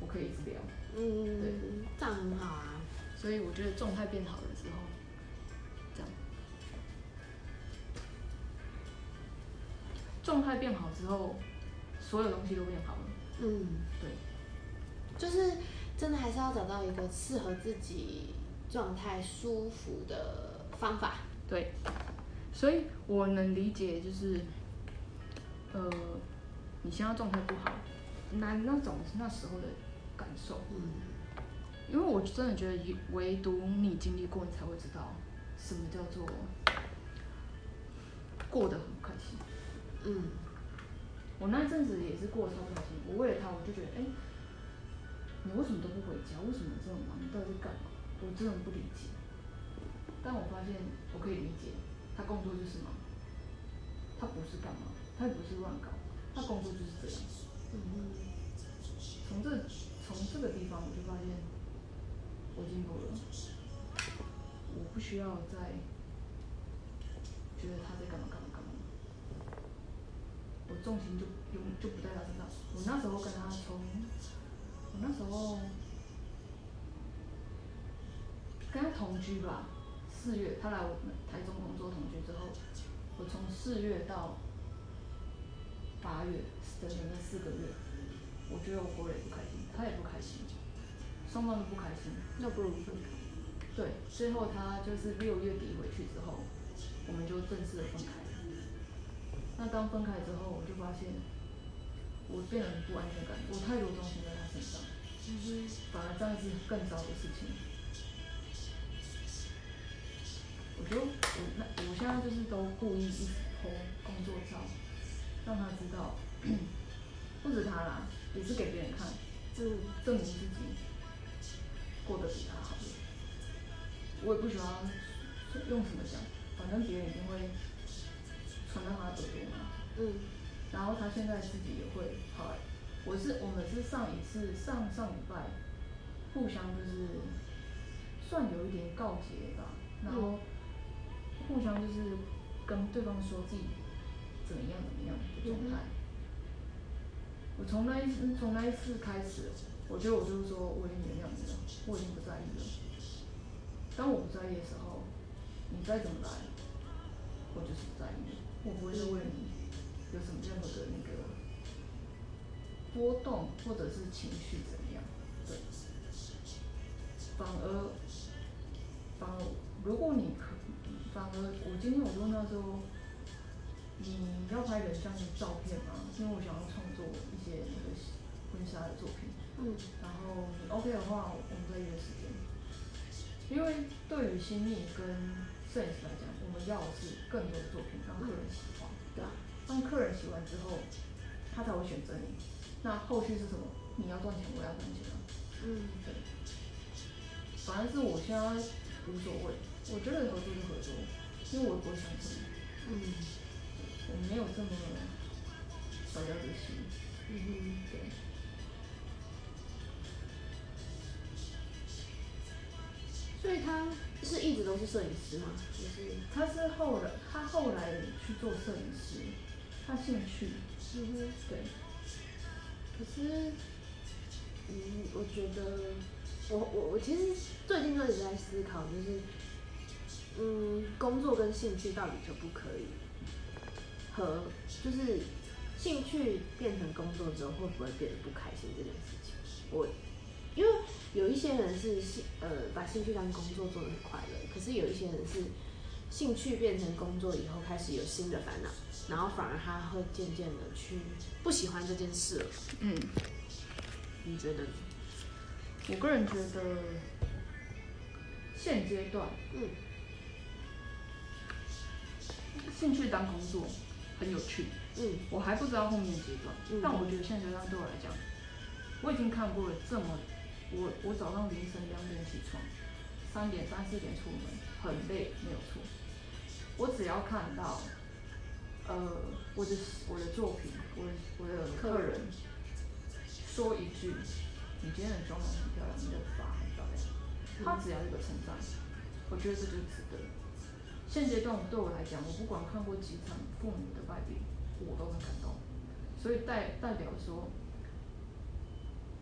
我可以一直聊，嗯，对这样很好啊。所以我觉得状态变好了之后，这样，状态变好之后，所有东西都变好了，嗯，对，就是真的还是要找到一个适合自己状态舒服的方法。对，所以我能理解，就是，呃，你现在状态不好，那那种那时候的感受，嗯因为我真的觉得，唯独你经历过，你才会知道什么叫做过得很开心。嗯我那阵子也是过得超不开心，我为了他，我就觉得，哎、你为什么都不回家？为什么这么忙？你到底在干嘛？我真的不理解。但我发现我可以理解，他工作就是忙，他不是干嘛，他也不是乱搞，他工作就是这样。嗯从这从这个地方，我就发现我进步了，我不需要再觉得他在干嘛干嘛干嘛，我重心就用就不在他身上。我那时候跟他从，我那时候跟他同居吧，四月他来我们台中工作同居之后，我从四月到八月整整那四个月，我觉得我过得也不开心，他也不开心，双方都不开心。那不如分开。对，最后他就是六月底回去之后，我们就正式的分开。那当分开之后，我就发现我变得很不安全感，我太多重心在他身上，嗯反而这样是更糟的事情。我就我那我现在就是都故意一直 po 工作照，让他知道，不止他啦，也是给别人看，嗯证明自己过得比他好。我也不喜欢用什么讲，反正别人一定会传到他耳朵嘛。嗯然后他现在自己也会好，我是我们是上一次上上礼拜互相就是算有一点告诫吧，然后互相就是跟对方说自己怎么样怎么样的状态。我从那一次从那一次开始，我觉得我就是说我已经原谅你了，我已经不在意了。当我不在意的时候，你再怎么来，我就是不在意了，我不会再为你有什么任何的那个波动或者是情绪怎么样，对。反而，反而如果你可，反而我今天我就问他说，你要拍人像的照片吗？因为我想要创作一些那个婚纱的作品。嗯然后你 OK 的话，我们再约时间。因为对于新密跟摄影师来讲，我们要的是更多的作品让客人喜欢，对啊，让客人喜欢之后，他才会选择你。那后续是什么？你要赚钱，我要赚钱啊。嗯对，反正是我现在无所谓，我觉得合作就合作，因为我不会想什么，嗯我没有这么小家子气。嗯对。所以他是一直都是摄影师吗？就是他是后来，他后来去做摄影师，他兴趣，嗯哼。对，可是，嗯，我觉得，我我我其实最近就一直在思考，就是，嗯，工作跟兴趣到底可不可以和，就是兴趣变成工作之后，会不会变得不开心这件事情？我因为有一些人是兴呃把兴趣当工作做得很快乐，可是有一些人是兴趣变成工作以后，开始有新的烦恼，然后反而他会渐渐的去不喜欢这件事了。嗯，你觉得？我个人觉得现阶段嗯兴趣当工作很有趣，嗯。我还不知道后面阶段，嗯。但我觉得现阶段对我来讲，我已经看过了这么，我我早上凌晨两点起床，三点三四点出门，很累没有错，我只要看到，呃，我的我的作品，我的我的客人说一句，你今天的妆容很漂亮，你的发很漂亮，他只要一个称赞，我觉得这就值得。现阶段对我来讲，我不管看过几场父母的败笔，我都很感动，所以代代表说，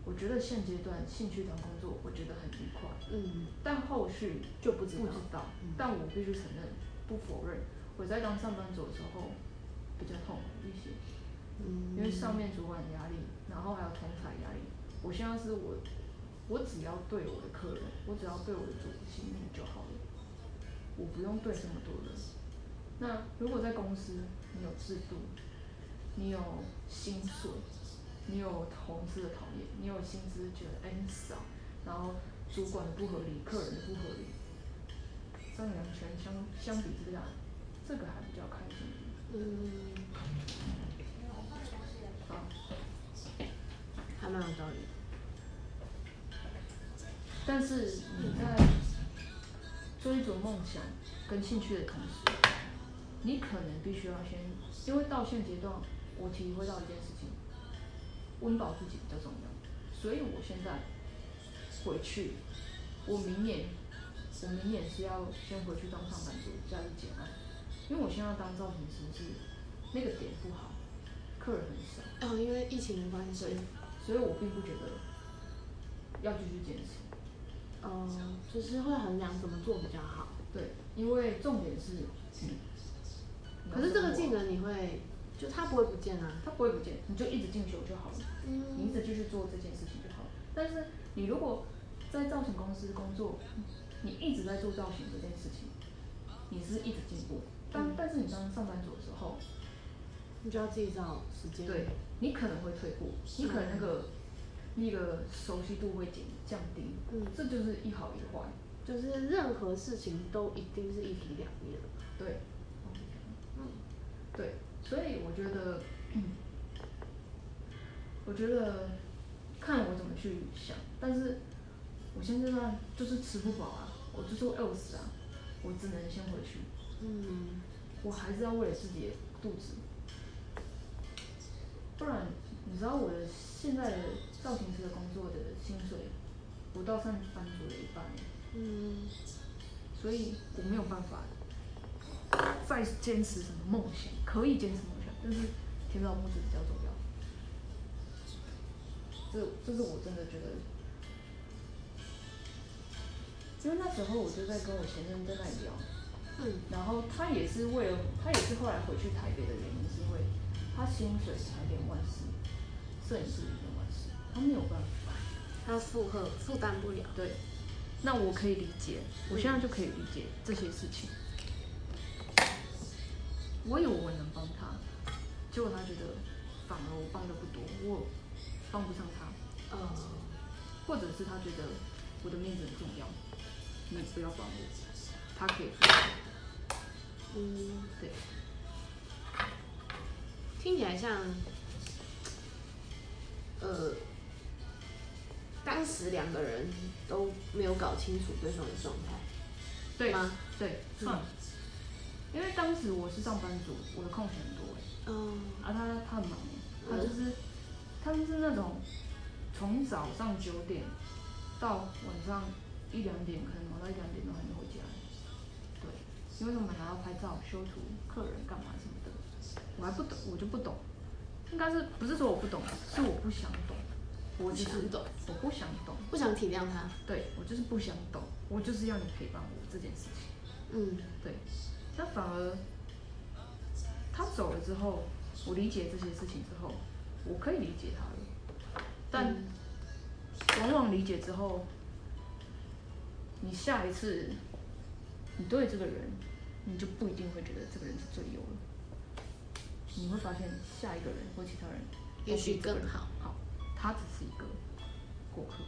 我觉得现阶段兴趣当工作，我觉得很愉快，嗯，但后续就不知道。不知道。嗯，但我必须承认，不否认，我在当上班族的时候比较痛苦一些，嗯因为上面主管压力，然后还有同台压力。我现在是我，我只要对我的客人，我只要对我的主子信任就好。了，我不用对这么多人。那如果在公司，你有制度，你有薪水，你有同事的讨厌，你有薪资觉得哎你少，然后主管的不合理，客人的不合理，这两权相相比之下，这个还比较开心。嗯，好，还蛮有道理。但是你在追逐梦想跟兴趣的同时，你可能必须要先，因为到现阶段，我体会到一件事情，温饱自己比较重要，所以我现在回去，我明年，我明年是要先回去当上班族，加入简案，因为我现在当造型师是那个点不好，客人很少。哦，因为疫情的关系对，所以我并不觉得要继续坚持。哦，就是会衡量怎么做比较好。对，因为重点是，嗯，可是这个技技能能你会，就它不会不见啊。它不会不见，你就一直进修就好了，你一嗯直继续做这件事情就好了。但是你如果在造型公司工作，你一直在做造型这件事情，你是一直进步。但嗯但是你当上班族的时候，你就要自己找时间。对，你可能会退步，你可能那个那个熟悉度会减降低，嗯。这就是一好一坏。就是任何事情都一定是一体两面。的。对，嗯。对，所以我觉得，我觉得看我怎么去想，但是我现在呢就是吃不饱啊，我就是会饿死啊，我只能先回去，嗯，我还是要为了自己的肚子，不然你知道我的现在的造型师的工作的薪水不到上班族的一半，嗯，所以我没有办法再坚持什么梦想，可以坚持梦想，但是填饱肚子比较重要。这这是我真的觉得，因为那时候我就在跟我先生在那里聊，嗯，然后他也是为了，他也是后来回去台北的原因，是因为他薪水才两万四，摄影师他没有办法。他负荷负担不了。对，那我可以理解，我现在就可以理解这些事情。我以为我能帮他，结果他觉得反而我帮的不多，我帮不上他，呃，或者是他觉得我的面子很重要，你不要管我，他可以付出。嗯，对，听起来像，呃，当时两个人都没有搞清楚对方的状态。对吗？对，嗯。因为当时我是上班族，我的空闲很多哎。嗯啊，他他很忙耶，他就是，他就是那种从早上九点到晚上一两点，可能忙到一两点都还没回家。对，因为他们还要拍照、修图、客人干嘛什么的，我还不懂，我就不懂。应该是不是说我不懂，是我不想懂。我就是不想懂，我不想懂，不想体谅他。对我就是不想懂，我就是要你陪伴我这件事情。嗯对，那反而他走了之后，我理解这些事情之后，我可以理解他了。但嗯往往理解之后，你下一次，你对这个人你就不一定会觉得这个人是最优了。你会发现下一个人或其他人都也许更好。好，他只是一个过客。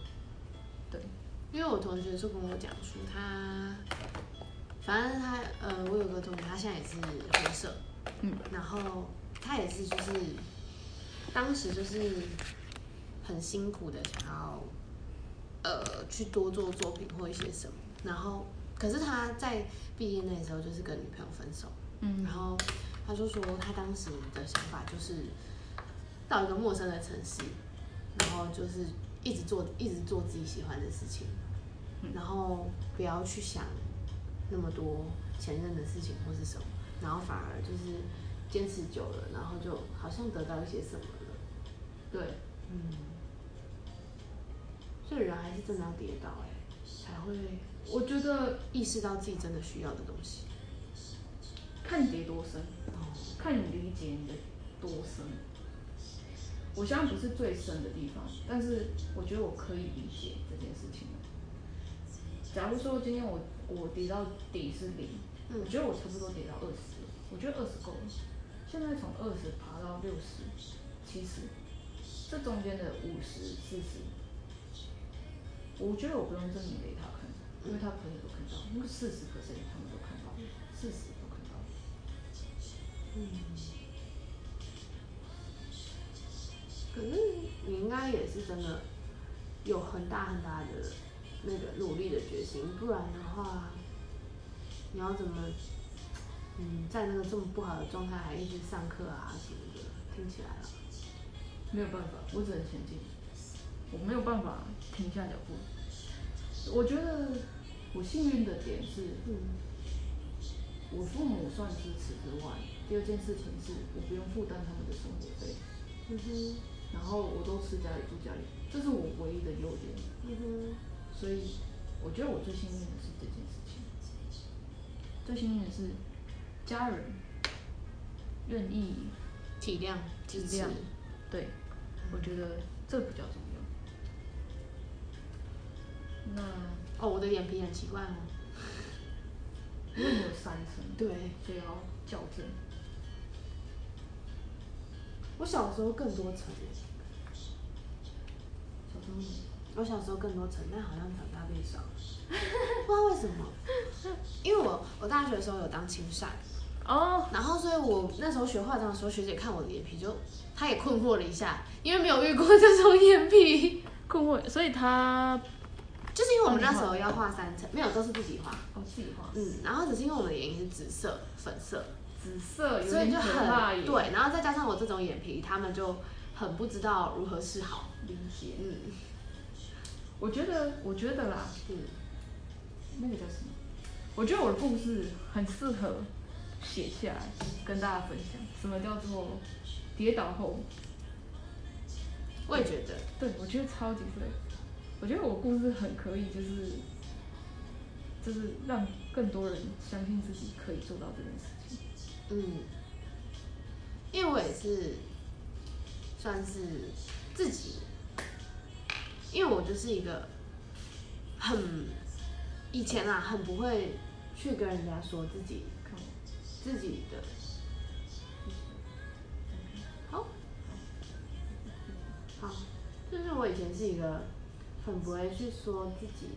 对，因为我同学是跟我讲说，他反正他呃，我有个同学，他现在也是回社，嗯，然后他也是就是当时就是很辛苦的想要呃去多做作品或一些什么，然后可是他在毕业那时候就是跟女朋友分手，嗯。然后他就说他当时的想法就是到一个陌生的城市，然后就是一直做一直做自己喜欢的事情，然后不要去想那么多前任的事情或是什么，然后反而就是坚持久了，然后就好像得到一些什么了。对，嗯，所以人还是真的要跌倒哎、才会我觉得意识到自己真的需要的东西。看你跌多深，哦，看你理解你的多深。我相信不是最深的地方，但是我觉得我可以理解这件事情。假如说今天我我跌到底是零，嗯我觉得我差不多跌到二十，我觉得二十够了。现在从二十爬到六十、七十，这中间的五十、四十，我觉得我不用证明给他看，因为他朋友都看到，那个四十 percent 他们都看到，四十都看到。嗯。可是你应该也是真的有很大很大的那个努力的决心，不然的话，你要怎么，嗯，在那个这么不好的状态还一直上课啊什么的，听起来啊，没有办法，我只能前进，我没有办法停下脚步。我觉得我幸运的点是，嗯我父母算支持之外，第二件事情是我不用负担他们的生活费，嗯哼然后我都吃家里住家里，这是我唯一的优点。嗯哼所以我觉得我最幸运的是这件事情，最幸运的是家人愿意体谅支持体谅，对，我觉得这比较重要。那哦，我的眼皮很奇怪哦，因为你有三层，对所以要校正。我小时候更多层耶小时候我小时候更多层，但好像长大变少了，不知道为什么。因为我我大学的时候有当青善，哦，然后所以我那时候学化妆的时候，学姐看我的眼皮就，她也困惑了一下，因为没有遇过这种眼皮，困惑，所以她就是因为我们那时候要画三层，没有都是自己画，哦自己画，嗯，然后只是因为我们的眼影是紫色、粉色，紫色有所以就点可怕耶。很对，然后再加上我这种眼皮，他们就很不知道如何是好，理解。嗯我觉得，我觉得啦，是，那个叫什么？我觉得我的故事很适合写下来跟大家分享。什么叫做跌倒后？我也觉得，对，我觉得超级适合。我觉得我故事很可以，就是就是让更多人相信自己可以做到这件事情。嗯，因为我也是算是自己，因为我就是一个很以前啊，很不会去跟人家说自己，自己的好。好，就是我以前是一个很不会去说自己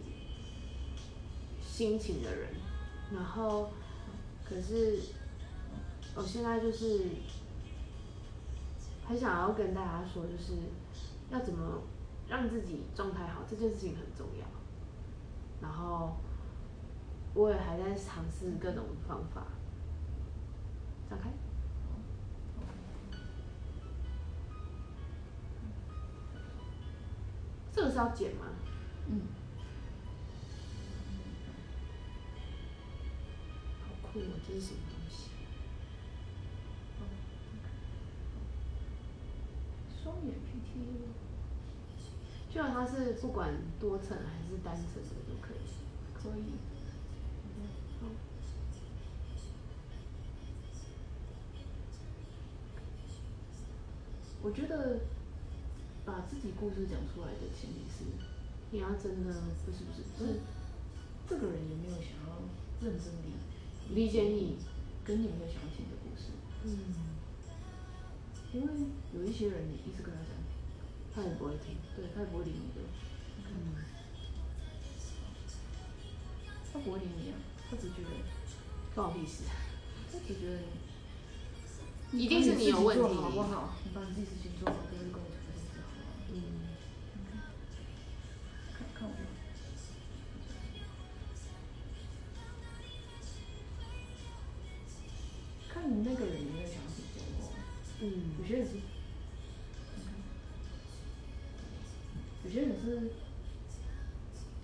心情的人，然后可是我现在就是很想要跟大家说，就是要怎么让自己状态好，这件事情很重要。然后我也还在尝试各种方法。展开。这个是要剪吗？嗯，好酷哦！这是什么双眼皮贴，就像它是不管多层还是单层的都可以。可以。好我觉得把自己故事讲出来的前提是，你要真的不是不是不是这个人有没有想要认真理理解你，跟你会想起你的故事。嗯，因为有一些人，你一直跟他讲，他也不会听，对他也不会理你的，嗯，他不会理你啊，他只觉得，关我屁事，他只觉得你，一定是你有问题。好不好？你把你自己事情做好，不要去跟我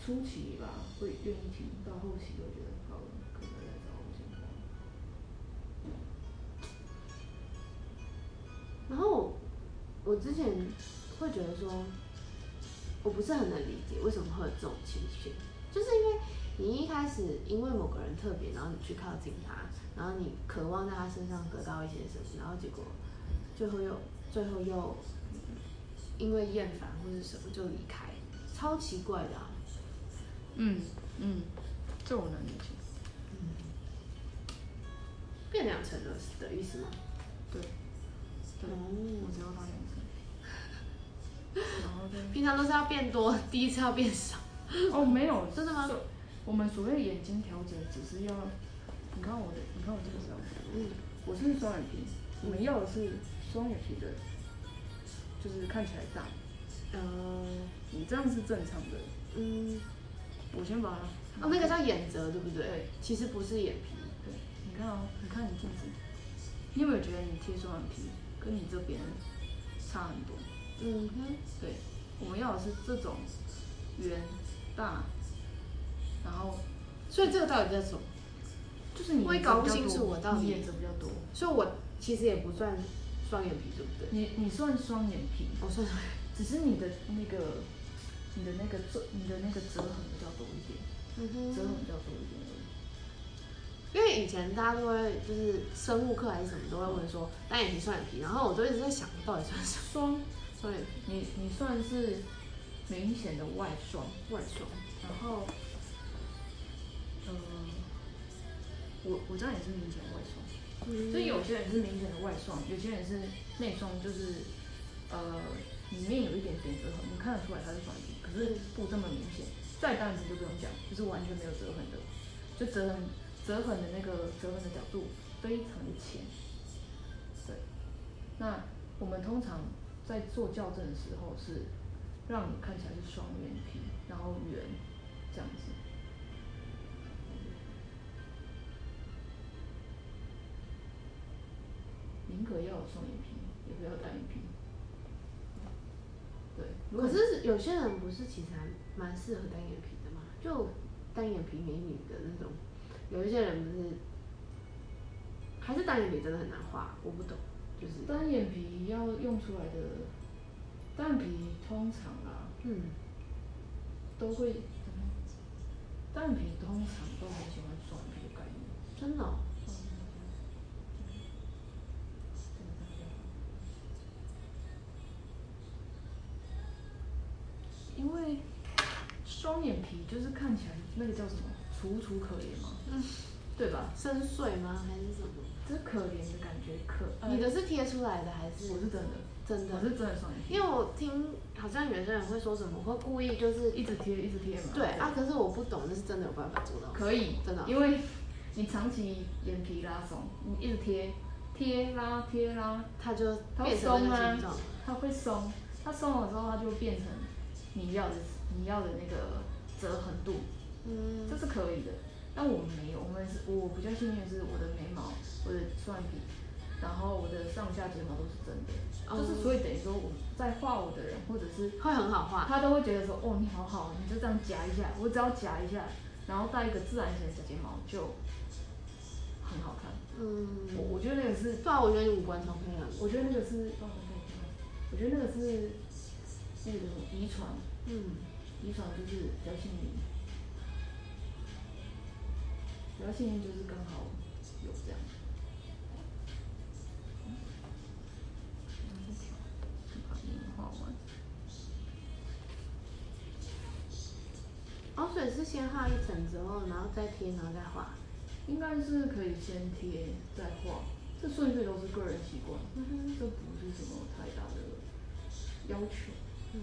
初期吧会愿意听，到后期会觉得好了，可能来找我。然后我之前会觉得说，我不是很能理解为什么会有这种情绪，就是因为你一开始因为某个人特别，然后你去靠近他，然后你渴望在他身上得到一些什么，然后结果最后又最后又因为厌烦或是什么就离开，超奇怪的、嗯嗯，这我能理解。嗯变两层了的意思吗？对，对，哦。我只要他两次，然后再平常都是要变多，第一次要变少。哦没有，真的吗？我们所谓眼睛调整，只是要，你看我的，你看我这个手，嗯我是双眼皮，我们要的是双眼皮的，就是看起来大，呃你这样是正常的。嗯，我先把它，哦，那个叫眼褶，对不对？对，其实不是眼皮。对，你看哦，你看你镜子，你有没有觉得你贴双眼皮跟你这边差很多？嗯哼，对，我们要的是这种圆大，然后所以这个到底叫什么？就是你我也眼褶比较搞不清楚我到底你眼褶比较多，所以我其实也不算双眼皮，对不对？你你算双眼皮，我算双眼皮 只是你的那个你的那个折你的那个折痕比较多一点，嗯折痕比较多一点而已。因为以前大家都会就是生物课还是什么都会问说单眼皮、双眼皮，然后我都一直在想到底算什么双，双眼皮、你你算是明显的外双，外双。然后，呃，我我这样也是明显的外双。嗯所以有些人是明显的外双，有些人是内双，就是呃里面有一点点折痕，你看得出来他是双眼皮，可是不这么明显。再单眼皮就不用讲，就是完全没有折痕的，就折痕折痕的那个折痕的角度非常的浅。对，那我们通常在做校正的时候是让你看起来是双眼皮，然后圆这样子。宁可要有双眼皮，也不要单眼皮。对，可是有些人不是其实还蛮适合单眼皮的嘛，就单眼皮美女的那种。有一些人不是，还是单眼皮真的很难画，我不懂，就是单眼皮要用出来的，单眼皮通常啊嗯，都会，单眼皮通常都很喜欢双眼皮的概念。真的、哦，因为双眼皮就是看起来那个叫什么楚楚可怜嘛，嗯，对吧？深邃吗？还是什么？就是可怜的感觉，可呃你的是贴出来的还是？我是真的，真的我是真的双眼皮，因为我听好像有些人会说什么，会故意就是一直贴一直贴嘛。对啊，可是我不懂，那是真的有办法做到吗？可以，真的哦因为你长期眼皮拉松，你一直贴贴拉贴拉，它就它会变松啊它会松，它松了之后，它就会变成你要的你要的那个折痕度，嗯这是可以的。但我们没有，我们是我比较幸运的是我的眉毛、我的双眼皮，然后我的上下睫毛都是真的，哦就是所以等于说我在画我的人，或者是会很好画。他都会觉得说，哦，你好好，你就这样夹一下，我只要夹一下，然后带一个自然型的小睫毛就很好看。嗯，我我觉得那个是，对啊，我觉得你五官超漂亮的。我觉得那个是，我觉得那个是那个什么遗传，嗯，遗传就是比较幸运，比较幸运就是刚好有这样。嗯。哦，所以是先画一层之后，然后再贴，然后再画。应该是可以先贴再画，这顺序都是个人习惯，这不是什么太大的要求。嗯，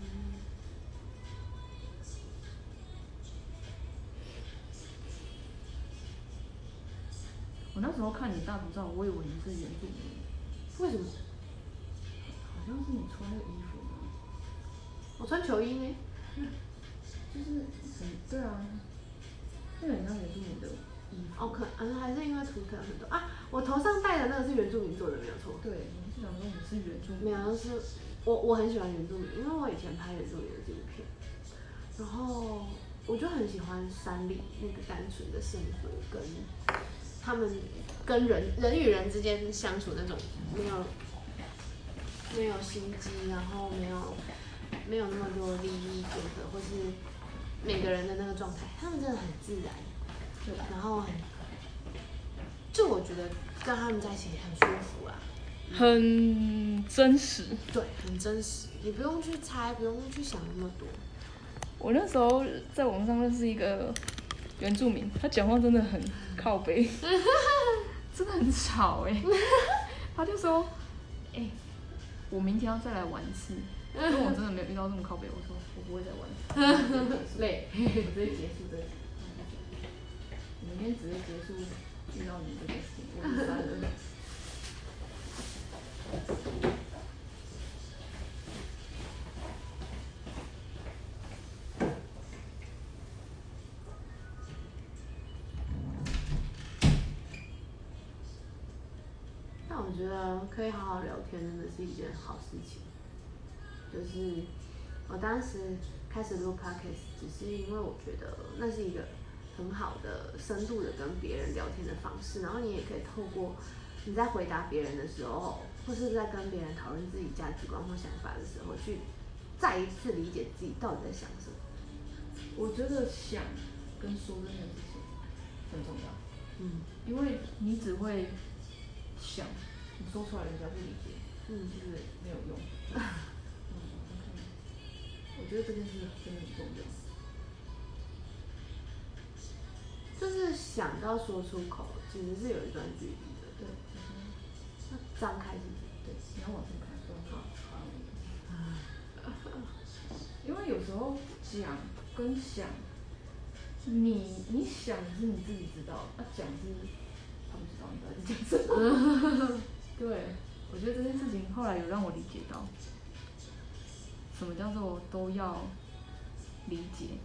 我那时候看你大头照，我以为你是原住民，为什么？好像是你穿那个衣服吗？我穿球衣呢。就是很对啊，那个很像原住民的衣服。哦，可能还是因为图腾很多啊。我头上戴的那个是原住民做的，没有错。对，我是想说你是原住民。没有，是我我很喜欢原住民，因为我以前拍原住民的纪录片，然后我就很喜欢山里那个单纯的生活，跟他们跟人人与人之间相处那种没有没有心机，然后没有没有那么多利益纠葛，或是每个人的那个状态，他们真的很自然，对，然后很，就我觉得跟他们在一起很舒服啊。很真实。对，很真实，你不用去猜，不用去想那么多。我那时候在网上认识一个原住民，他讲话真的很靠背，真的很吵哎、他就说，哎、我明天要再来玩一次，因为我真的没有遇到这么靠背。我说我不会再玩了，累，我直接结束这个。我明天直接结束遇到你这件事情，我是三人。得可以好好聊天，真的是一件好事情。就是我当时开始录 podcast，只是因为我觉得那是一个很好的、深度的跟别人聊天的方式，然后你也可以透过你在回答别人的时候，或是在跟别人讨论自己价值观或想法的时候，去再一次理解自己到底在想什么。我觉得想跟说这件事情很重要。嗯因为你只会想，你说出来人家不理解，嗯其实没有用。嗯，OK，我觉得这件事真的很重要。就是想到说出口，其实是有一段距离的。对，就是那张开自己。对，你要往前看，不要往后因为有时候讲跟想，你你想是你自己知道，啊讲是他不知道你到底在讲什么。对，我觉得这件事情后来有让我理解到，什么叫做都要理解。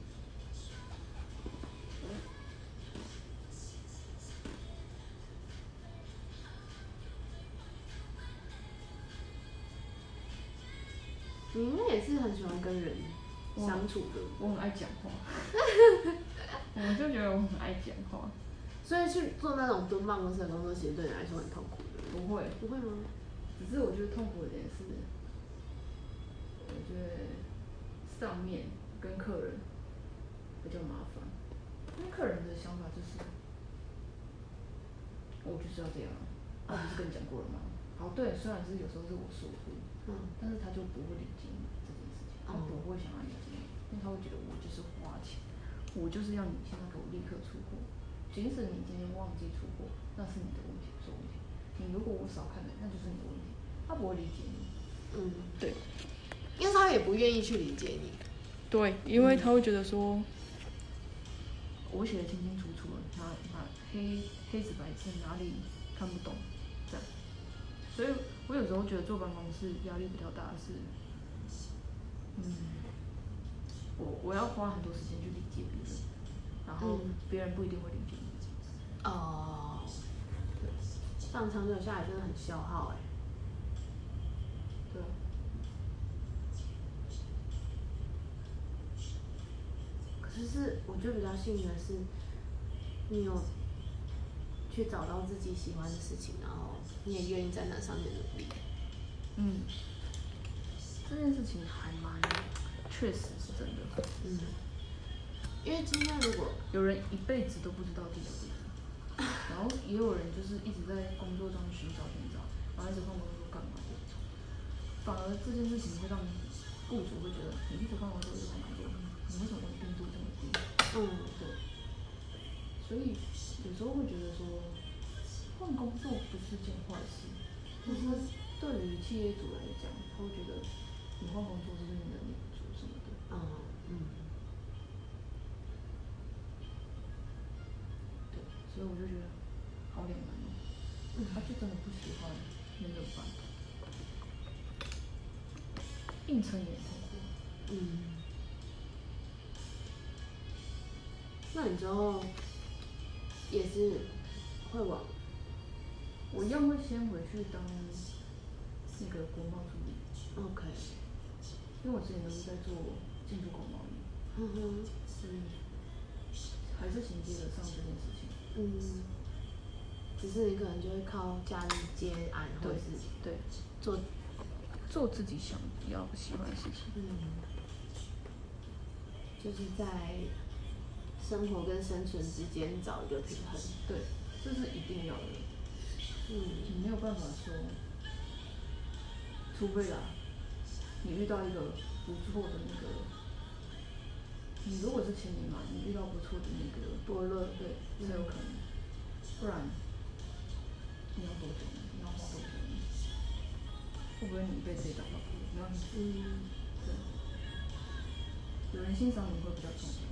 你应该也是很喜欢跟人相处的，我很爱讲话，我就觉得我很爱讲话。所以去做那种蹲办公室的工作，其实对你来说很痛苦的。不会，不会吗？只是我觉得痛苦的点是，我觉得上面跟客人比较麻烦，因为客人的想法就是，我就是要这样啊，我不是跟你讲过了吗？好，对，虽然是有时候是我疏忽，嗯，但是他就不会理解你这件事情，他不会想要理解你，因为他会觉得我就是花钱，我就是要你现在给我立刻出货，即使你今天忘记出货，那是你的问题。你如果我少看了，那就是你的问题，他不会理解你。嗯，对因为他也不愿意去理解你。对，因为他会觉得说，我写的清清楚楚了，哪哪黑黑纸白字哪里看不懂，这样。所以我有时候觉得坐办公室压力比较大的是，嗯，我我要花很多时间去理解别人，然后嗯别人不一定会理解你。哦，这样长久下来真的很消耗哎、对啊，可是是我觉得比较幸运的是，你有去找到自己喜欢的事情，然后你也愿意在那上面努力。嗯，这件事情还蛮，确实是真的。嗯，因为今天如果有人一辈子都不知道地址地址，然后也有人就是一直在工作中寻找寻找，然后一直换工作干嘛的，反而这件事情会让雇主会觉得你一直换工作，一直换工作，你为什么稳定度这么低？嗯，对，所以有时候会觉得说，换工作不是件坏事，就是对于企业主来讲，他会觉得你换工作是不是你能力不足什么的。嗯嗯，对，所以我就觉得好两难哦。他就真的不喜欢，那怎么办？硬撑也很痛苦。嗯，那你之后也是会往我一样会先回去当那个国贸助理，OK，因为我之前都是在做进出口贸易，嗯哼，所以还是衔接得上这件事情。嗯，只是你可能就会靠家里接案或者是对，做，做自己想要喜欢的事情。嗯，就是在生活跟生存之间找一个平衡。对，这是一定要的。嗯你没有办法说，除非啦，你遇到一个不错的那个，你如果是前年嘛，你遇到不错的那个伯乐对，才有可能，不然你要多久？你要花多久？会不会你一辈子也找不到朋友？然后嗯对，有人欣赏你会比较重要，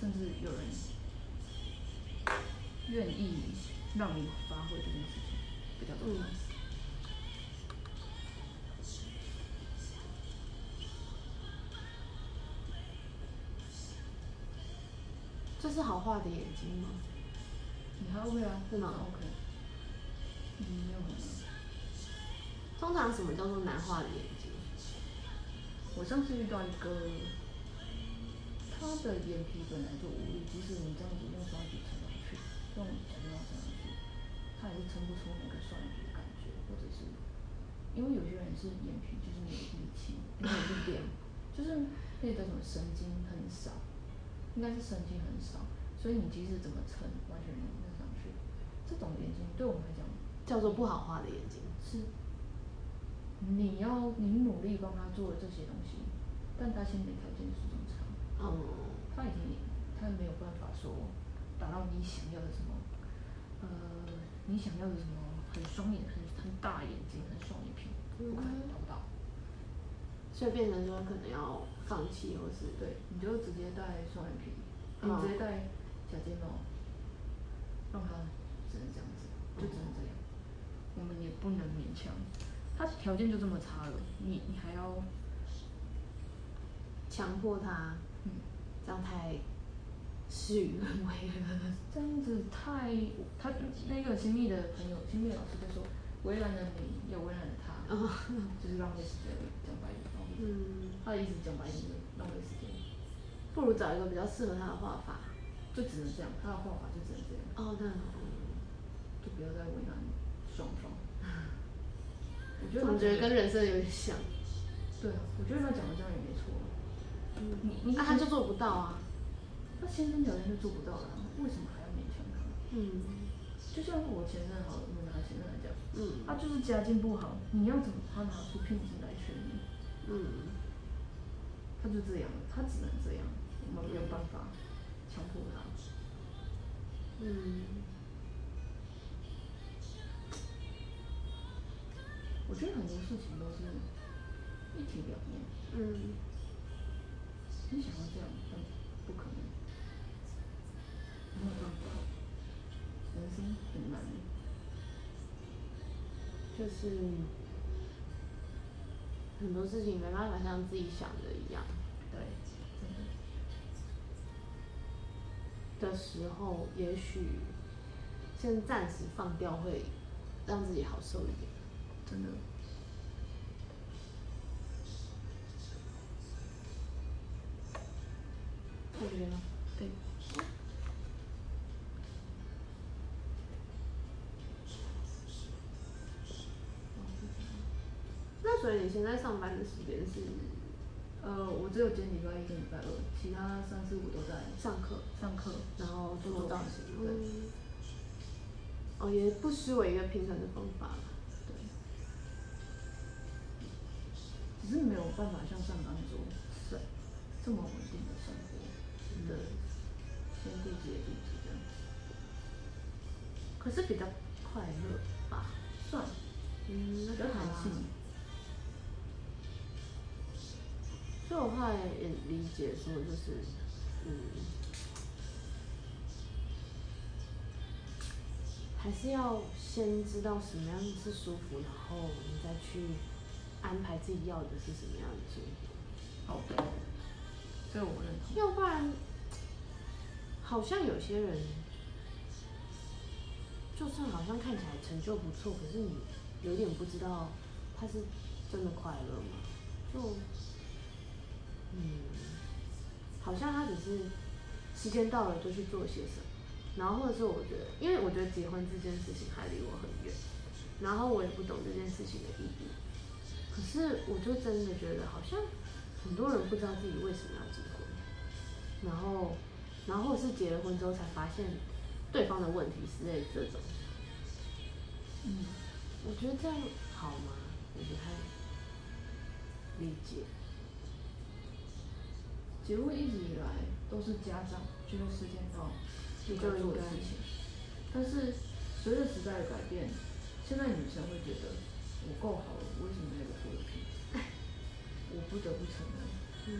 甚至有人愿意让你发挥这件事情比较重要。嗯这是好画的眼睛吗？你还 OK 啊？是吗？OK。嗯，没有很难。通常什么叫做难画的眼睛？我上次遇到一个，他的眼皮本来就无力，即使你这样子用双眼皮撑上去，用假睫毛撑上去，他也是撑不出那个双眼皮的感觉，或者是因为有些人是眼皮就是没有力气，没有力量，就是那个什么神经很少，应该是神经很少，所以你即使怎么撑，完全没有撑上去。这种眼睛对我们来讲叫做不好画的眼睛。是你要你努力帮他做了这些东西，但他先天条件是正常，嗯他已经他没有办法说达到你想要的什么，呃，你想要的什么很双眼很很大眼睛很双眼皮，不可能达不到。所以变成说可能要放弃，或是对，你就直接戴双眼皮，你嗯直接戴假睫毛，让他只能这样子，就只能这样。我们也不能勉强，他条件就这么差了，你你还要强迫他，嗯。这样太事与愿违了。这样子太，他那个新密的朋友，新密的老师就说，为难了你，也为难了他，就是浪费时间，讲白一点，浪费时间。嗯，他的意思讲白一点，浪费时间，不如找一个比较适合他的画法。就只能这样，他的画法就只能这样，哦，那好。就不要再为难双方。我觉得他讲的觉得跟人生有点像？对啊，我觉得他讲的这样也没错。嗯你你啊，他就做不到啊。他先天条件就做不到了，为什么还要勉强他？嗯就像我前任好了，我们拿前任来讲，嗯他就是家境不好，你要怎么他拿出聘金来选你？嗯他就这样，他只能这样，我们没有办法强迫他。嗯，我觉得很多事情都是一体两面，嗯，你想要这样，但不可能，没有办法，人生很难。就是很多事情没办法像自己想的一样对，真的，的时候，也许先暂时放掉，会让自己好受一点。真的，我觉得。对。那所以你现在上班的时间是呃，我只有兼礼拜一跟礼拜二，其他三四五都在上课，上课。然后做造做造型。型对嗯。哦，也不失为一个平衡的方法有办法像上班族是这么稳定的生活的，先顾自己的肚子这样。可是比较快乐吧？算，嗯，那比较弹性。所以我后来也理解说，就是，嗯，还是要先知道什么样是舒服，然后你再去安排自己要的是什么样的生活。好的，这个我认同。要不然，好像有些人，就算好像看起来成就不错，可是你有点不知道他是真的快乐吗？就，嗯，好像他只是时间到了就去做些什么，然后或者是我觉得，因为我觉得结婚这件事情还离我很远，然后我也不懂这件事情的意义，可是我就真的觉得好像很多人不知道自己为什么要结婚，然后，然后是结了婚之后才发现对方的问题之类这种，嗯，我觉得这样好吗？我不太理解。结婚一直以来都是家长觉得时间到就该做的事情，但是随着时代的改变，现在女生会觉得我够好了，为什么要？我不得不承认，嗯，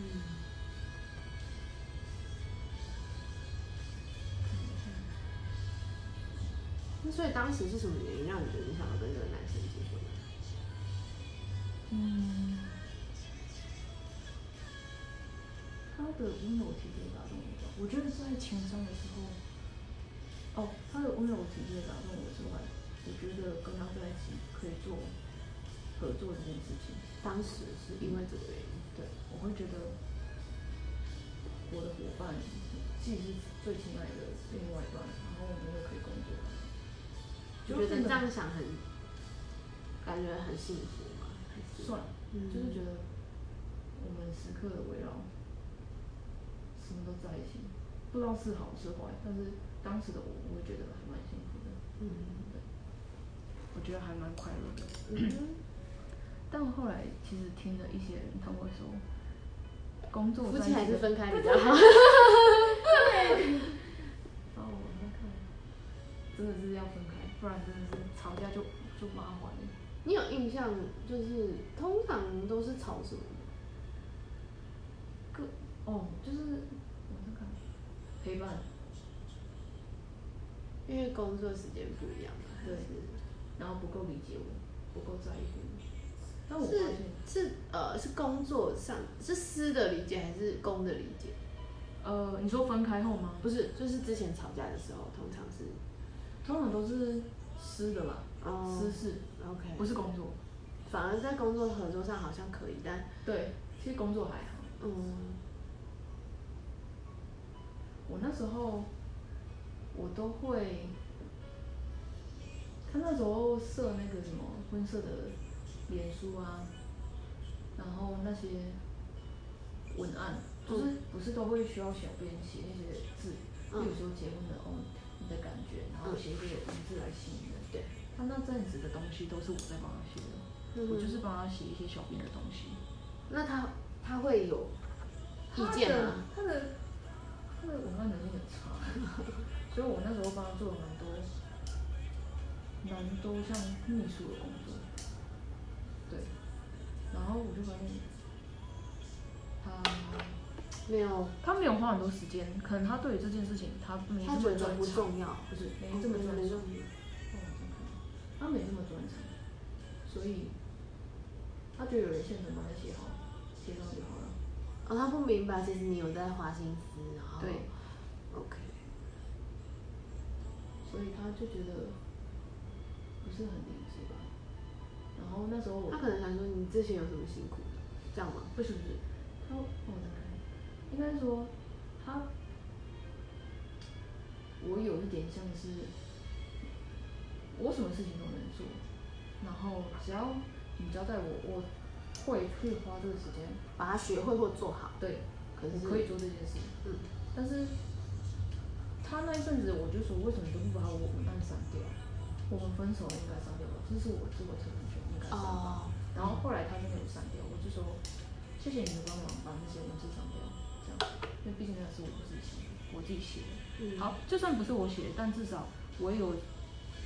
那所以当时是什么原因让你觉得你想要跟这个男生结婚呢？嗯，他的温柔体贴打动我吧。我觉得在情商的时候，哦，他的温柔体贴打动我之外，我觉得跟他在一起可以做合作这件事情。当时是因为这个原因。对，我会觉得我的伙伴既是最亲爱的另外一半，然后我们又可以工作，就觉得这样想很，感觉很幸福嘛？还是算，嗯就是觉得我们时刻的围绕，什么都在一起，不知道是好是坏，但是当时的我，我会觉得还蛮幸福的，嗯我觉得还蛮快乐的。嗯 但后来其实听了一些人，他们会说，工作夫妻还是分开比较好。哦，那看，真的是要分开，不然真的是吵架就就麻烦了。你有印象，就是通常都是吵什么？个哦，就是我在看陪伴，因为工作时间不一样对是然后不够理解我，不够在乎我。但我是，是呃是工作上是私的理解还是公的理解？呃，你说分开后吗？不是，就是之前吵架的时候，通常是通常都是私的吧，哦私事，OK，不是工作。反而在工作合作上好像可以，但对，其实工作还好。嗯我那时候，我都会，他那时候设那个什么婚摄的脸书啊，然后那些文案，就是不是都会需要小编写那些字，嗯比如说结婚的哦你的感觉，然后写一些文字来吸引人。对，他那阵子的东西都是我在帮他写的，嗯我就是帮他写一些小编的东西。那他他会有意见吗？他的他的文案能力很差，所以我那时候帮他做了蛮多蛮多像秘书的工作。对，然后我就发现他没有，他没有花很多时间，可能他对于这件事情他没这么专长，不重要，不是没这么专长没重。要。哦，真的他没这么专长，所以他觉得有人现成帮他写好，写上就好了。哦，他不明白，其实你有在花心思，然后对，OK，所以他就觉得不是很理解吧。然后那时候他可能想说你之前有什么辛苦的，这样吗？不是不是，他我在看，应该说他，我有一点像是，我什么事情都能做，然后只要你交代我，我会去花这个时间，把它学会或做好。对，可是我可以做这件事，嗯，但是他那一阵子我就说，为什么都不把我文案删掉？我们分手了应该删掉吧，这是我自我成全应该删掉。哦，然后后来他就没有删掉，我就说谢谢你的帮忙，把那些文字删掉，这样，因为毕竟那是我自己写的，我自己写的。嗯，好，就算不是我写的，但至少我也有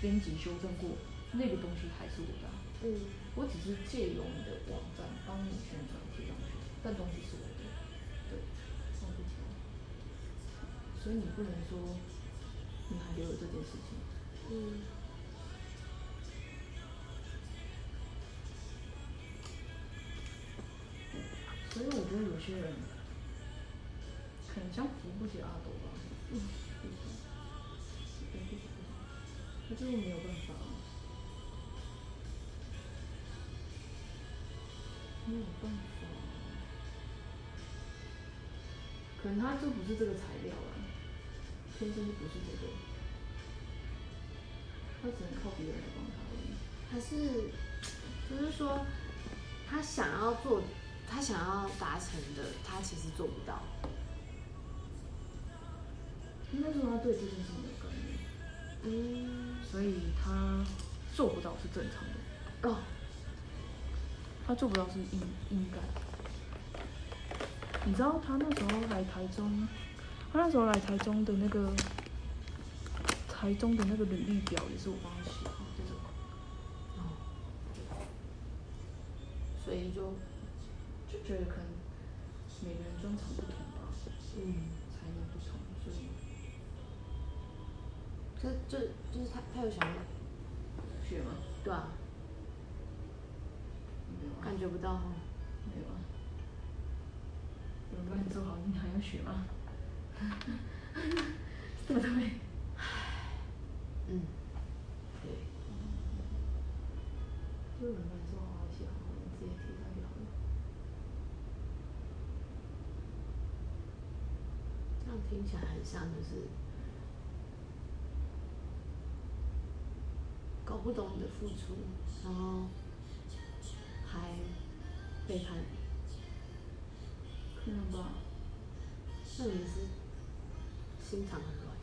编辑修正过，那个东西还是我的啊、嗯，我只是借由你的网站帮你宣传贴上去，但东西是我的，对，放不起来。所以你不能说你还留有这件事情。嗯，所以我觉得有些人可能像扶不起阿斗吧，嗯，对不起，他就没有办法，没有办法，可能他就不是这个材料啊，天生就不是这个，他只能靠别人来帮他而已。还是就是说，他想要做，他想要达成的，他其实做不到。应该说他对这件事没有概念，嗯，所以他做不到是正常的。哦，他做不到是应应该。你知道他那时候来台中，他那时候来台中的那个台中的那个履历表也是我帮他写的，这种哦，所以就就觉得可能每个人专长不同吧，嗯，才能不同，所以这这就是他他有想要学吗？对啊，没有啊，感觉不到哈。没有啊。有人帮你做好，你还要学吗？对不对？嗯，对，就有人帮你做好，写好，你直接贴上就好了。这样听起来很像就是搞不懂你的付出，然后还背叛你，可能吧。那你是心肠很软。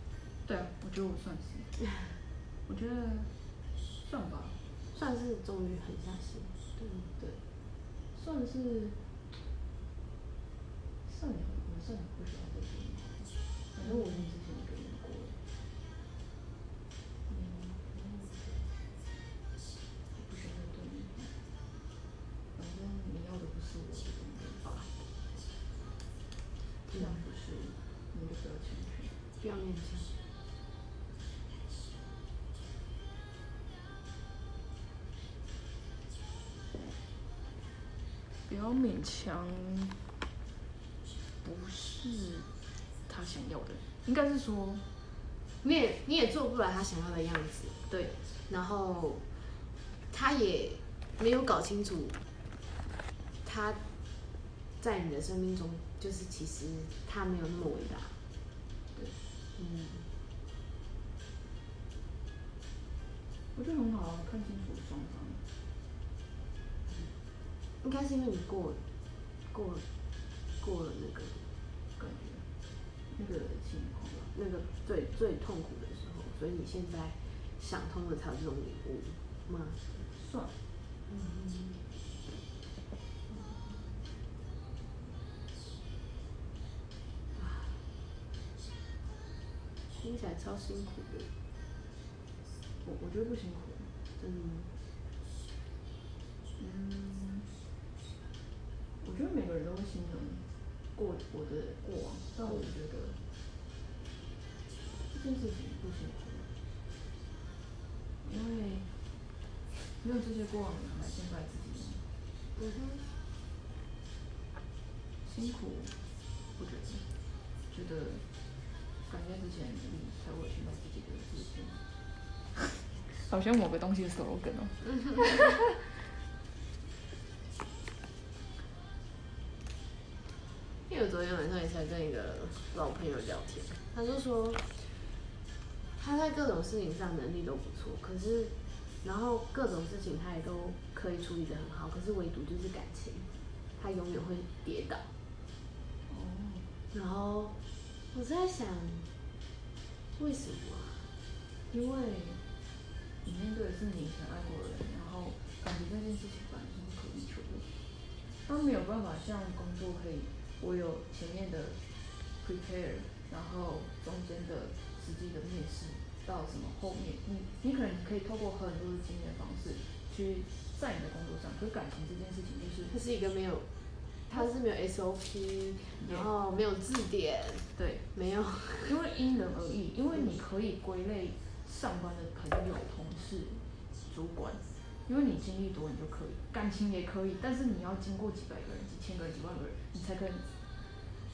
对啊，我觉得我算是，我觉得算吧，算是终于狠下心，对对，算是算了，我算了，不需要再说了。反正我已经之前一个人过了，嗯，不需要再对你。反正你要的不是我，就不能吧。既然不是，你就不要强求。不要勉强。不要勉强，不是他想要的，应该是说，你也你也做不来他想要的样子，对，然后他也没有搞清楚他在你的生命中，就是其实他没有那么伟大。对，嗯，我觉得很好啊，看清楚双方。应该是因为你过过过了那个那个情况。那个最最痛苦的时候，所以你现在想通了才有这种领悟吗？算，嗯，听起来超辛苦的，我我觉得不辛苦。真的吗？嗯，我觉得每个人都会心疼过我的过往，但我觉得这件事情不辛苦，因为没有这些过往，你来现在自己嗯哼，辛苦，不觉得，觉得感谢之前的努力，才会现在自己的事情。好像某个东西的 slogan 哦。昨天晚上也才跟一个老朋友聊天，他就说他在各种事情上能力都不错，可是然后各种事情他也都可以处理的很好，可是唯独就是感情，他永远会跌倒。哦，然后我在想，为什么啊？因为你面对的是你以前爱过的人，然后感情这件事情本来是不可以求的，他没有办法像工作可以，我有前面的 prepare，然后中间的实际的面试到什么后面，你你可能可以透过很多的经验方式去在你的工作上，可是感情这件事情就是它是一个没有，它是没有 SOP，然后没有字典，对，没有，因为因人而异，因为你可以归类上班的朋友、同事、主管，因为你经历多，你就可以，感情也可以，但是你要经过几百个人、几千个人、几万个人，你才可以，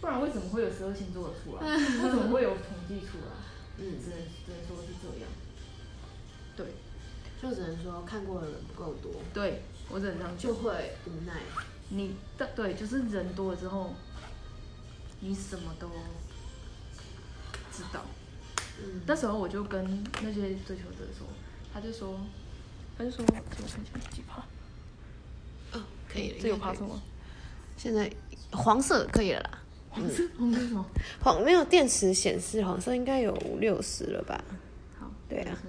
不然为什么会有十二星座的出来？为什么会有统计出来？嗯，只能只能说是这样。对就只能说看过的人不够多，对，我只能这样就会无奈。你的对，就是人多了之后，你什么都知道。嗯，那时候我就跟那些追求者说，他就说，他就说，我看一下几趴，哦，可以了，这有趴数吗？现在黄色可以了啦，黄色，黄色什么？黄没有电池显示黄色应该有五六十了吧？好，对啊是